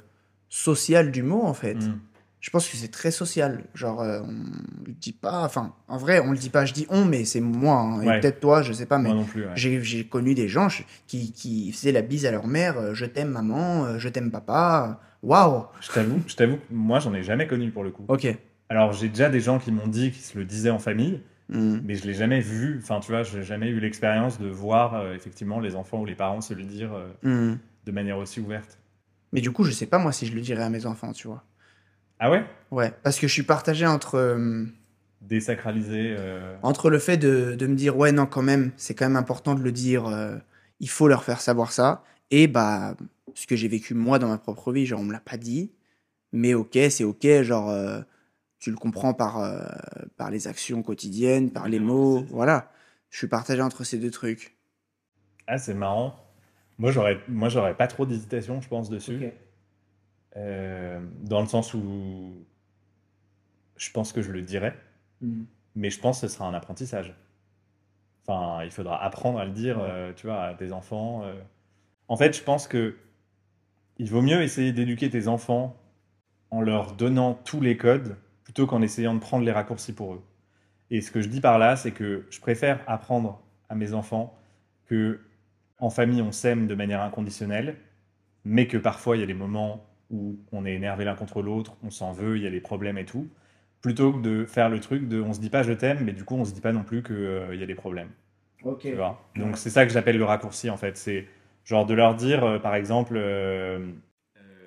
S2: sociale du mot, en fait.
S1: Mm.
S2: Je pense que c'est très social. Genre, euh, on le dit pas. Enfin, en vrai, on le dit pas. Je dis on, mais c'est moi. hein, et peut-être toi, je sais pas. Mais
S1: Moi non plus, ouais.
S2: j'ai connu des gens qui, qui faisaient la bise à leur mère. euh, je t'aime, maman. euh, je t'aime, papa. Waouh.
S1: Je t'avoue, je t'avoue, moi, j'en ai jamais connu pour le coup.
S2: Ok.
S1: Alors, j'ai déjà des gens qui m'ont dit qu'ils se le disaient en famille,
S2: Hmm.
S1: mais je l'ai jamais vu. Enfin, tu vois, j'ai jamais eu l'expérience de voir euh, effectivement les enfants ou les parents se le dire euh,
S2: Hmm.
S1: De manière aussi ouverte.
S2: Mais du coup, je sais pas moi si je le dirais à mes enfants, tu vois.
S1: Ah ouais?
S2: Ouais, parce que je suis partagé entre. euh,
S1: Désacraliser. euh,
S2: entre le fait de, de me dire ouais non quand même c'est quand même important de le dire euh, il faut leur faire savoir ça et bah ce que j'ai vécu moi dans ma propre vie genre on me l'a pas dit mais ok c'est ok genre tu le comprends par par les actions quotidiennes par les mots voilà je suis partagé entre ces deux trucs
S1: Ah, c'est marrant. Moi, j'aurais, moi, j'aurais pas trop d'hésitation, je pense, dessus. Euh, dans le sens où je pense que je le dirais,
S2: Mm.
S1: mais je pense que ce sera un apprentissage. Enfin, il faudra apprendre à le dire, euh, tu vois, à tes enfants. euh. En fait, je pense que il vaut mieux essayer d'éduquer tes enfants en leur donnant tous les codes plutôt qu'en essayant de prendre les raccourcis pour eux. Et ce que je dis par là, c'est que je préfère apprendre à mes enfants que en famille on s'aime de manière inconditionnelle, mais que parfois il y a des moments où on est énervé l'un contre l'autre, on s'en veut, il y a des problèmes et tout, plutôt que de faire le truc de on se dit pas je t'aime, mais du coup on se dit pas non plus qu'il y a des problèmes.
S2: ok
S1: Tu vois? Donc c'est ça que j'appelle le raccourci en fait. C'est genre de leur dire euh, par exemple. euh,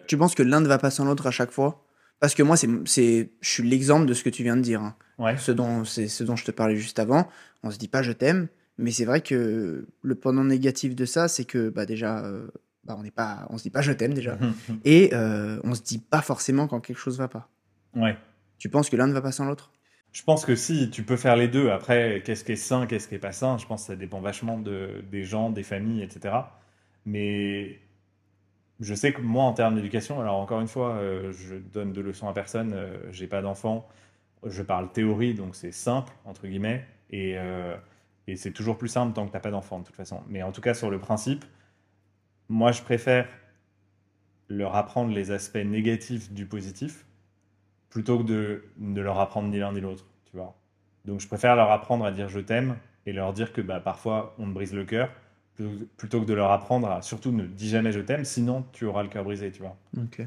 S2: tu penses que l'un ne va pas sans l'autre à chaque fois? Parce que moi c'est c'est je suis l'exemple de ce que tu viens de dire hein.
S1: ouais.
S2: ce dont c'est ce dont je te parlais juste avant. On se dit pas je t'aime, mais c'est vrai que le pendant négatif de ça, c'est que bah déjà, euh, bah on n'est pas, on se dit pas je t'aime déjà, et euh, on se dit pas forcément quand quelque chose va pas.
S1: ouais.
S2: Tu penses que l'un ne va pas sans l'autre?
S1: Je pense que si, tu peux faire les deux. Après, qu'est-ce qui est sain, qu'est-ce qui est pas sain, je pense que ça dépend vachement de, des gens, des familles, etc. Mais je sais que moi, en termes d'éducation, alors encore une fois, euh, je donne de leçons à personne, euh, j'ai pas d'enfant, je parle théorie, donc c'est simple, entre guillemets, et, euh, et c'est toujours plus simple tant que t'as pas d'enfant, de toute façon. Mais en tout cas, sur le principe, moi, je préfère leur apprendre les aspects négatifs du positif plutôt que de, de leur apprendre ni l'un ni l'autre, tu vois. Donc je préfère leur apprendre à dire je t'aime et leur dire que bah, parfois on me brise le cœur plutôt- que de leur apprendre à surtout ne dis jamais je t'aime sinon tu auras le cœur brisé, tu vois.
S2: Ok.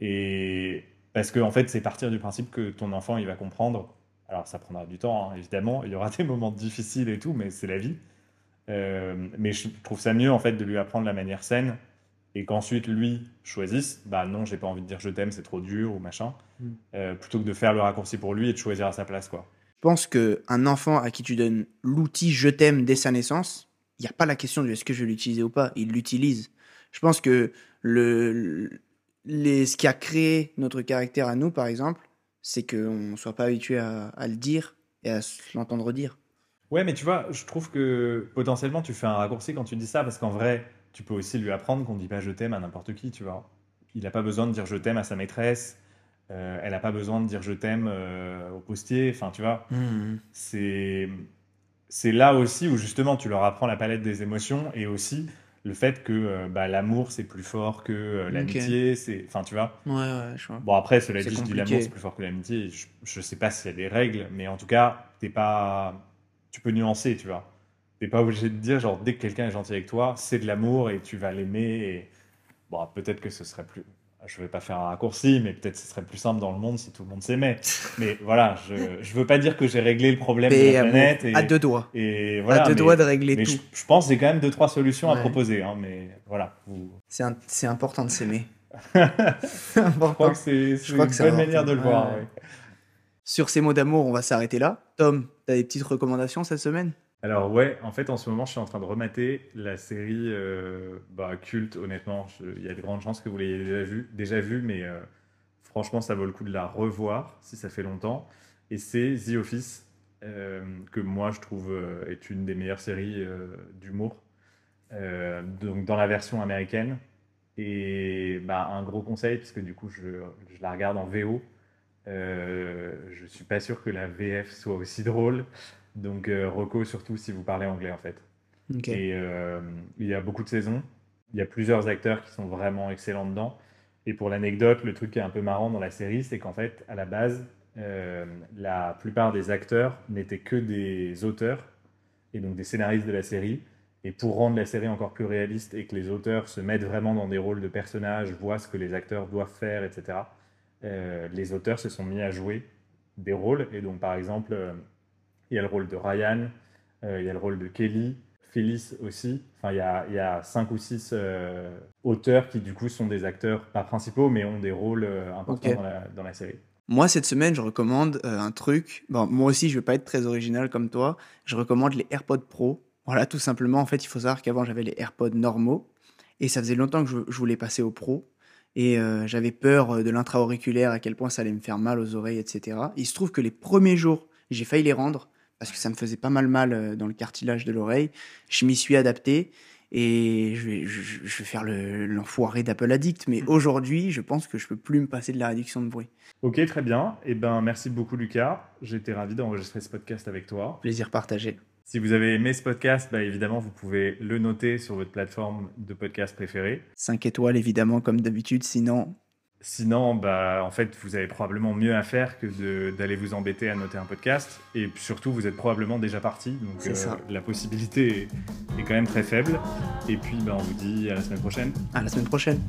S1: Et parce que en fait c'est partir du principe que ton enfant il va comprendre. Alors ça prendra du temps hein, évidemment, il y aura des moments difficiles et tout, mais c'est la vie. Euh, mais je trouve ça mieux en fait de lui apprendre la manière saine et qu'ensuite lui choisisse bah non j'ai pas envie de dire je t'aime c'est trop dur ou machin
S2: Mm.
S1: euh, plutôt que de faire le raccourci pour lui et de choisir à sa place quoi
S2: Je pense qu'un enfant à qui tu donnes l'outil je t'aime dès sa naissance, il n'y a pas la question de est-ce que je vais l'utiliser ou pas, il l'utilise. Je pense que le, les, ce qui a créé notre caractère à nous, par exemple, c'est qu'on ne soit pas habitué à, à le dire et à l'entendre dire.
S1: ouais mais tu vois je trouve que potentiellement tu fais un raccourci quand tu dis ça parce qu'en vrai tu peux aussi lui apprendre qu'on dit pas je t'aime à n'importe qui tu vois. Il n'a pas besoin de dire je t'aime à sa maîtresse euh, elle n'a pas besoin de dire je t'aime euh, au postier enfin tu vois. C'est c'est là aussi où justement tu leur apprends la palette des émotions et aussi le fait que euh, bah, l'amour c'est plus fort que euh, l'amitié c'est enfin tu vois
S2: Ouais, ouais, je vois.
S1: bon après cela dit je dis
S2: compliqué.
S1: l'amour c'est plus fort que l'amitié je, je sais pas s'il y a des règles mais en tout cas t'es pas tu peux nuancer tu vois t'es pas obligé de dire genre dès que quelqu'un est gentil avec toi c'est de l'amour et tu vas l'aimer et bon peut-être que ce serait plus je vais pas faire un raccourci, mais peut-être ce serait plus simple dans le monde si tout le monde s'aimait. Mais voilà, je, je veux pas dire que j'ai réglé le problème de la
S2: amour,
S1: planète. Et,
S2: à deux doigts.
S1: et voilà,
S2: à deux
S1: mais,
S2: doigts de régler
S1: mais
S2: tout.
S1: je, je pense que j'ai quand même deux trois solutions à proposer. Hein, mais voilà, vous-
S2: C'est important de s'aimer. C'est
S1: je crois que c'est une bonne
S2: important.
S1: manière de le voir.
S2: ouais.
S1: ouais.
S2: Sur ces mots d'amour, on va s'arrêter là. Tom, tu as des petites recommandations cette semaine?
S1: Alors ouais, en fait, en ce moment, je suis en train de remater la série euh, bah, culte. Honnêtement, il y a de grandes chances que vous l'ayez déjà vue, mais euh, franchement, ça vaut le coup de la revoir si ça fait longtemps. Et c'est The Office, euh, que moi je trouve est une des meilleures séries d'humour, donc dans la version américaine. Et bah, un gros conseil, puisque du coup je, je la regarde en VO. Je suis pas sûr que la VF soit aussi drôle. Donc, euh, Rocco, surtout si vous parlez anglais, en fait. Et euh, il y a beaucoup de saisons. Il y a plusieurs acteurs qui sont vraiment excellents dedans. Et pour l'anecdote, le truc qui est un peu marrant dans la série, c'est qu'en fait, à la base, euh, la plupart des acteurs n'étaient que des auteurs et donc des scénaristes de la série. Et pour rendre la série encore plus réaliste et que les auteurs se mettent vraiment dans des rôles de personnages, voient ce que les acteurs doivent faire, etc., euh, les auteurs se sont mis à jouer des rôles. Et donc, par exemple, il y a le rôle de Ryan, euh, il y a le rôle de Kelly, Phyllis aussi. Enfin, il y a, il y a cinq ou six euh, auteurs qui, du coup, sont des acteurs, pas principaux, mais ont des rôles euh, importants dans, la, dans la série.
S2: Moi, cette semaine, je recommande euh, un truc. Bon, moi aussi, je vais pas être très original comme toi. Je recommande les AirPods Pro. Voilà, tout simplement. En fait, il faut savoir qu'avant, j'avais les AirPods normaux. Et ça faisait longtemps que je, je voulais passer au Pro. Et j'avais peur de l'intra-auriculaire, à quel point ça allait me faire mal aux oreilles, etc. Il se trouve que les premiers jours, j'ai failli les rendre parce que ça me faisait pas mal mal euh, dans le cartilage de l'oreille. Je m'y suis adapté. Et je vais, je, je- je vais faire le- l'enfoiré d'Apple Addict. Mais aujourd'hui, je pense que je peux plus me passer de la réduction de bruit.
S1: Ok, très bien. Eh ben, merci beaucoup, Lucas. J'étais ravi d'enregistrer ce podcast avec toi.
S2: Plaisir partagé.
S1: Si vous avez aimé ce podcast, bah, évidemment, vous pouvez le noter sur votre plateforme de podcast préférée.
S2: 5 étoiles, évidemment, comme d'habitude. Sinon,
S1: Sinon, bah, en fait, vous avez probablement mieux à faire que d'aller vous embêter à noter un podcast. Et surtout, vous êtes probablement déjà parti. Donc,
S2: C'est ça.
S1: la possibilité est, est quand même très faible. Et puis, bah, on vous dit à la semaine prochaine.
S2: à la semaine prochaine.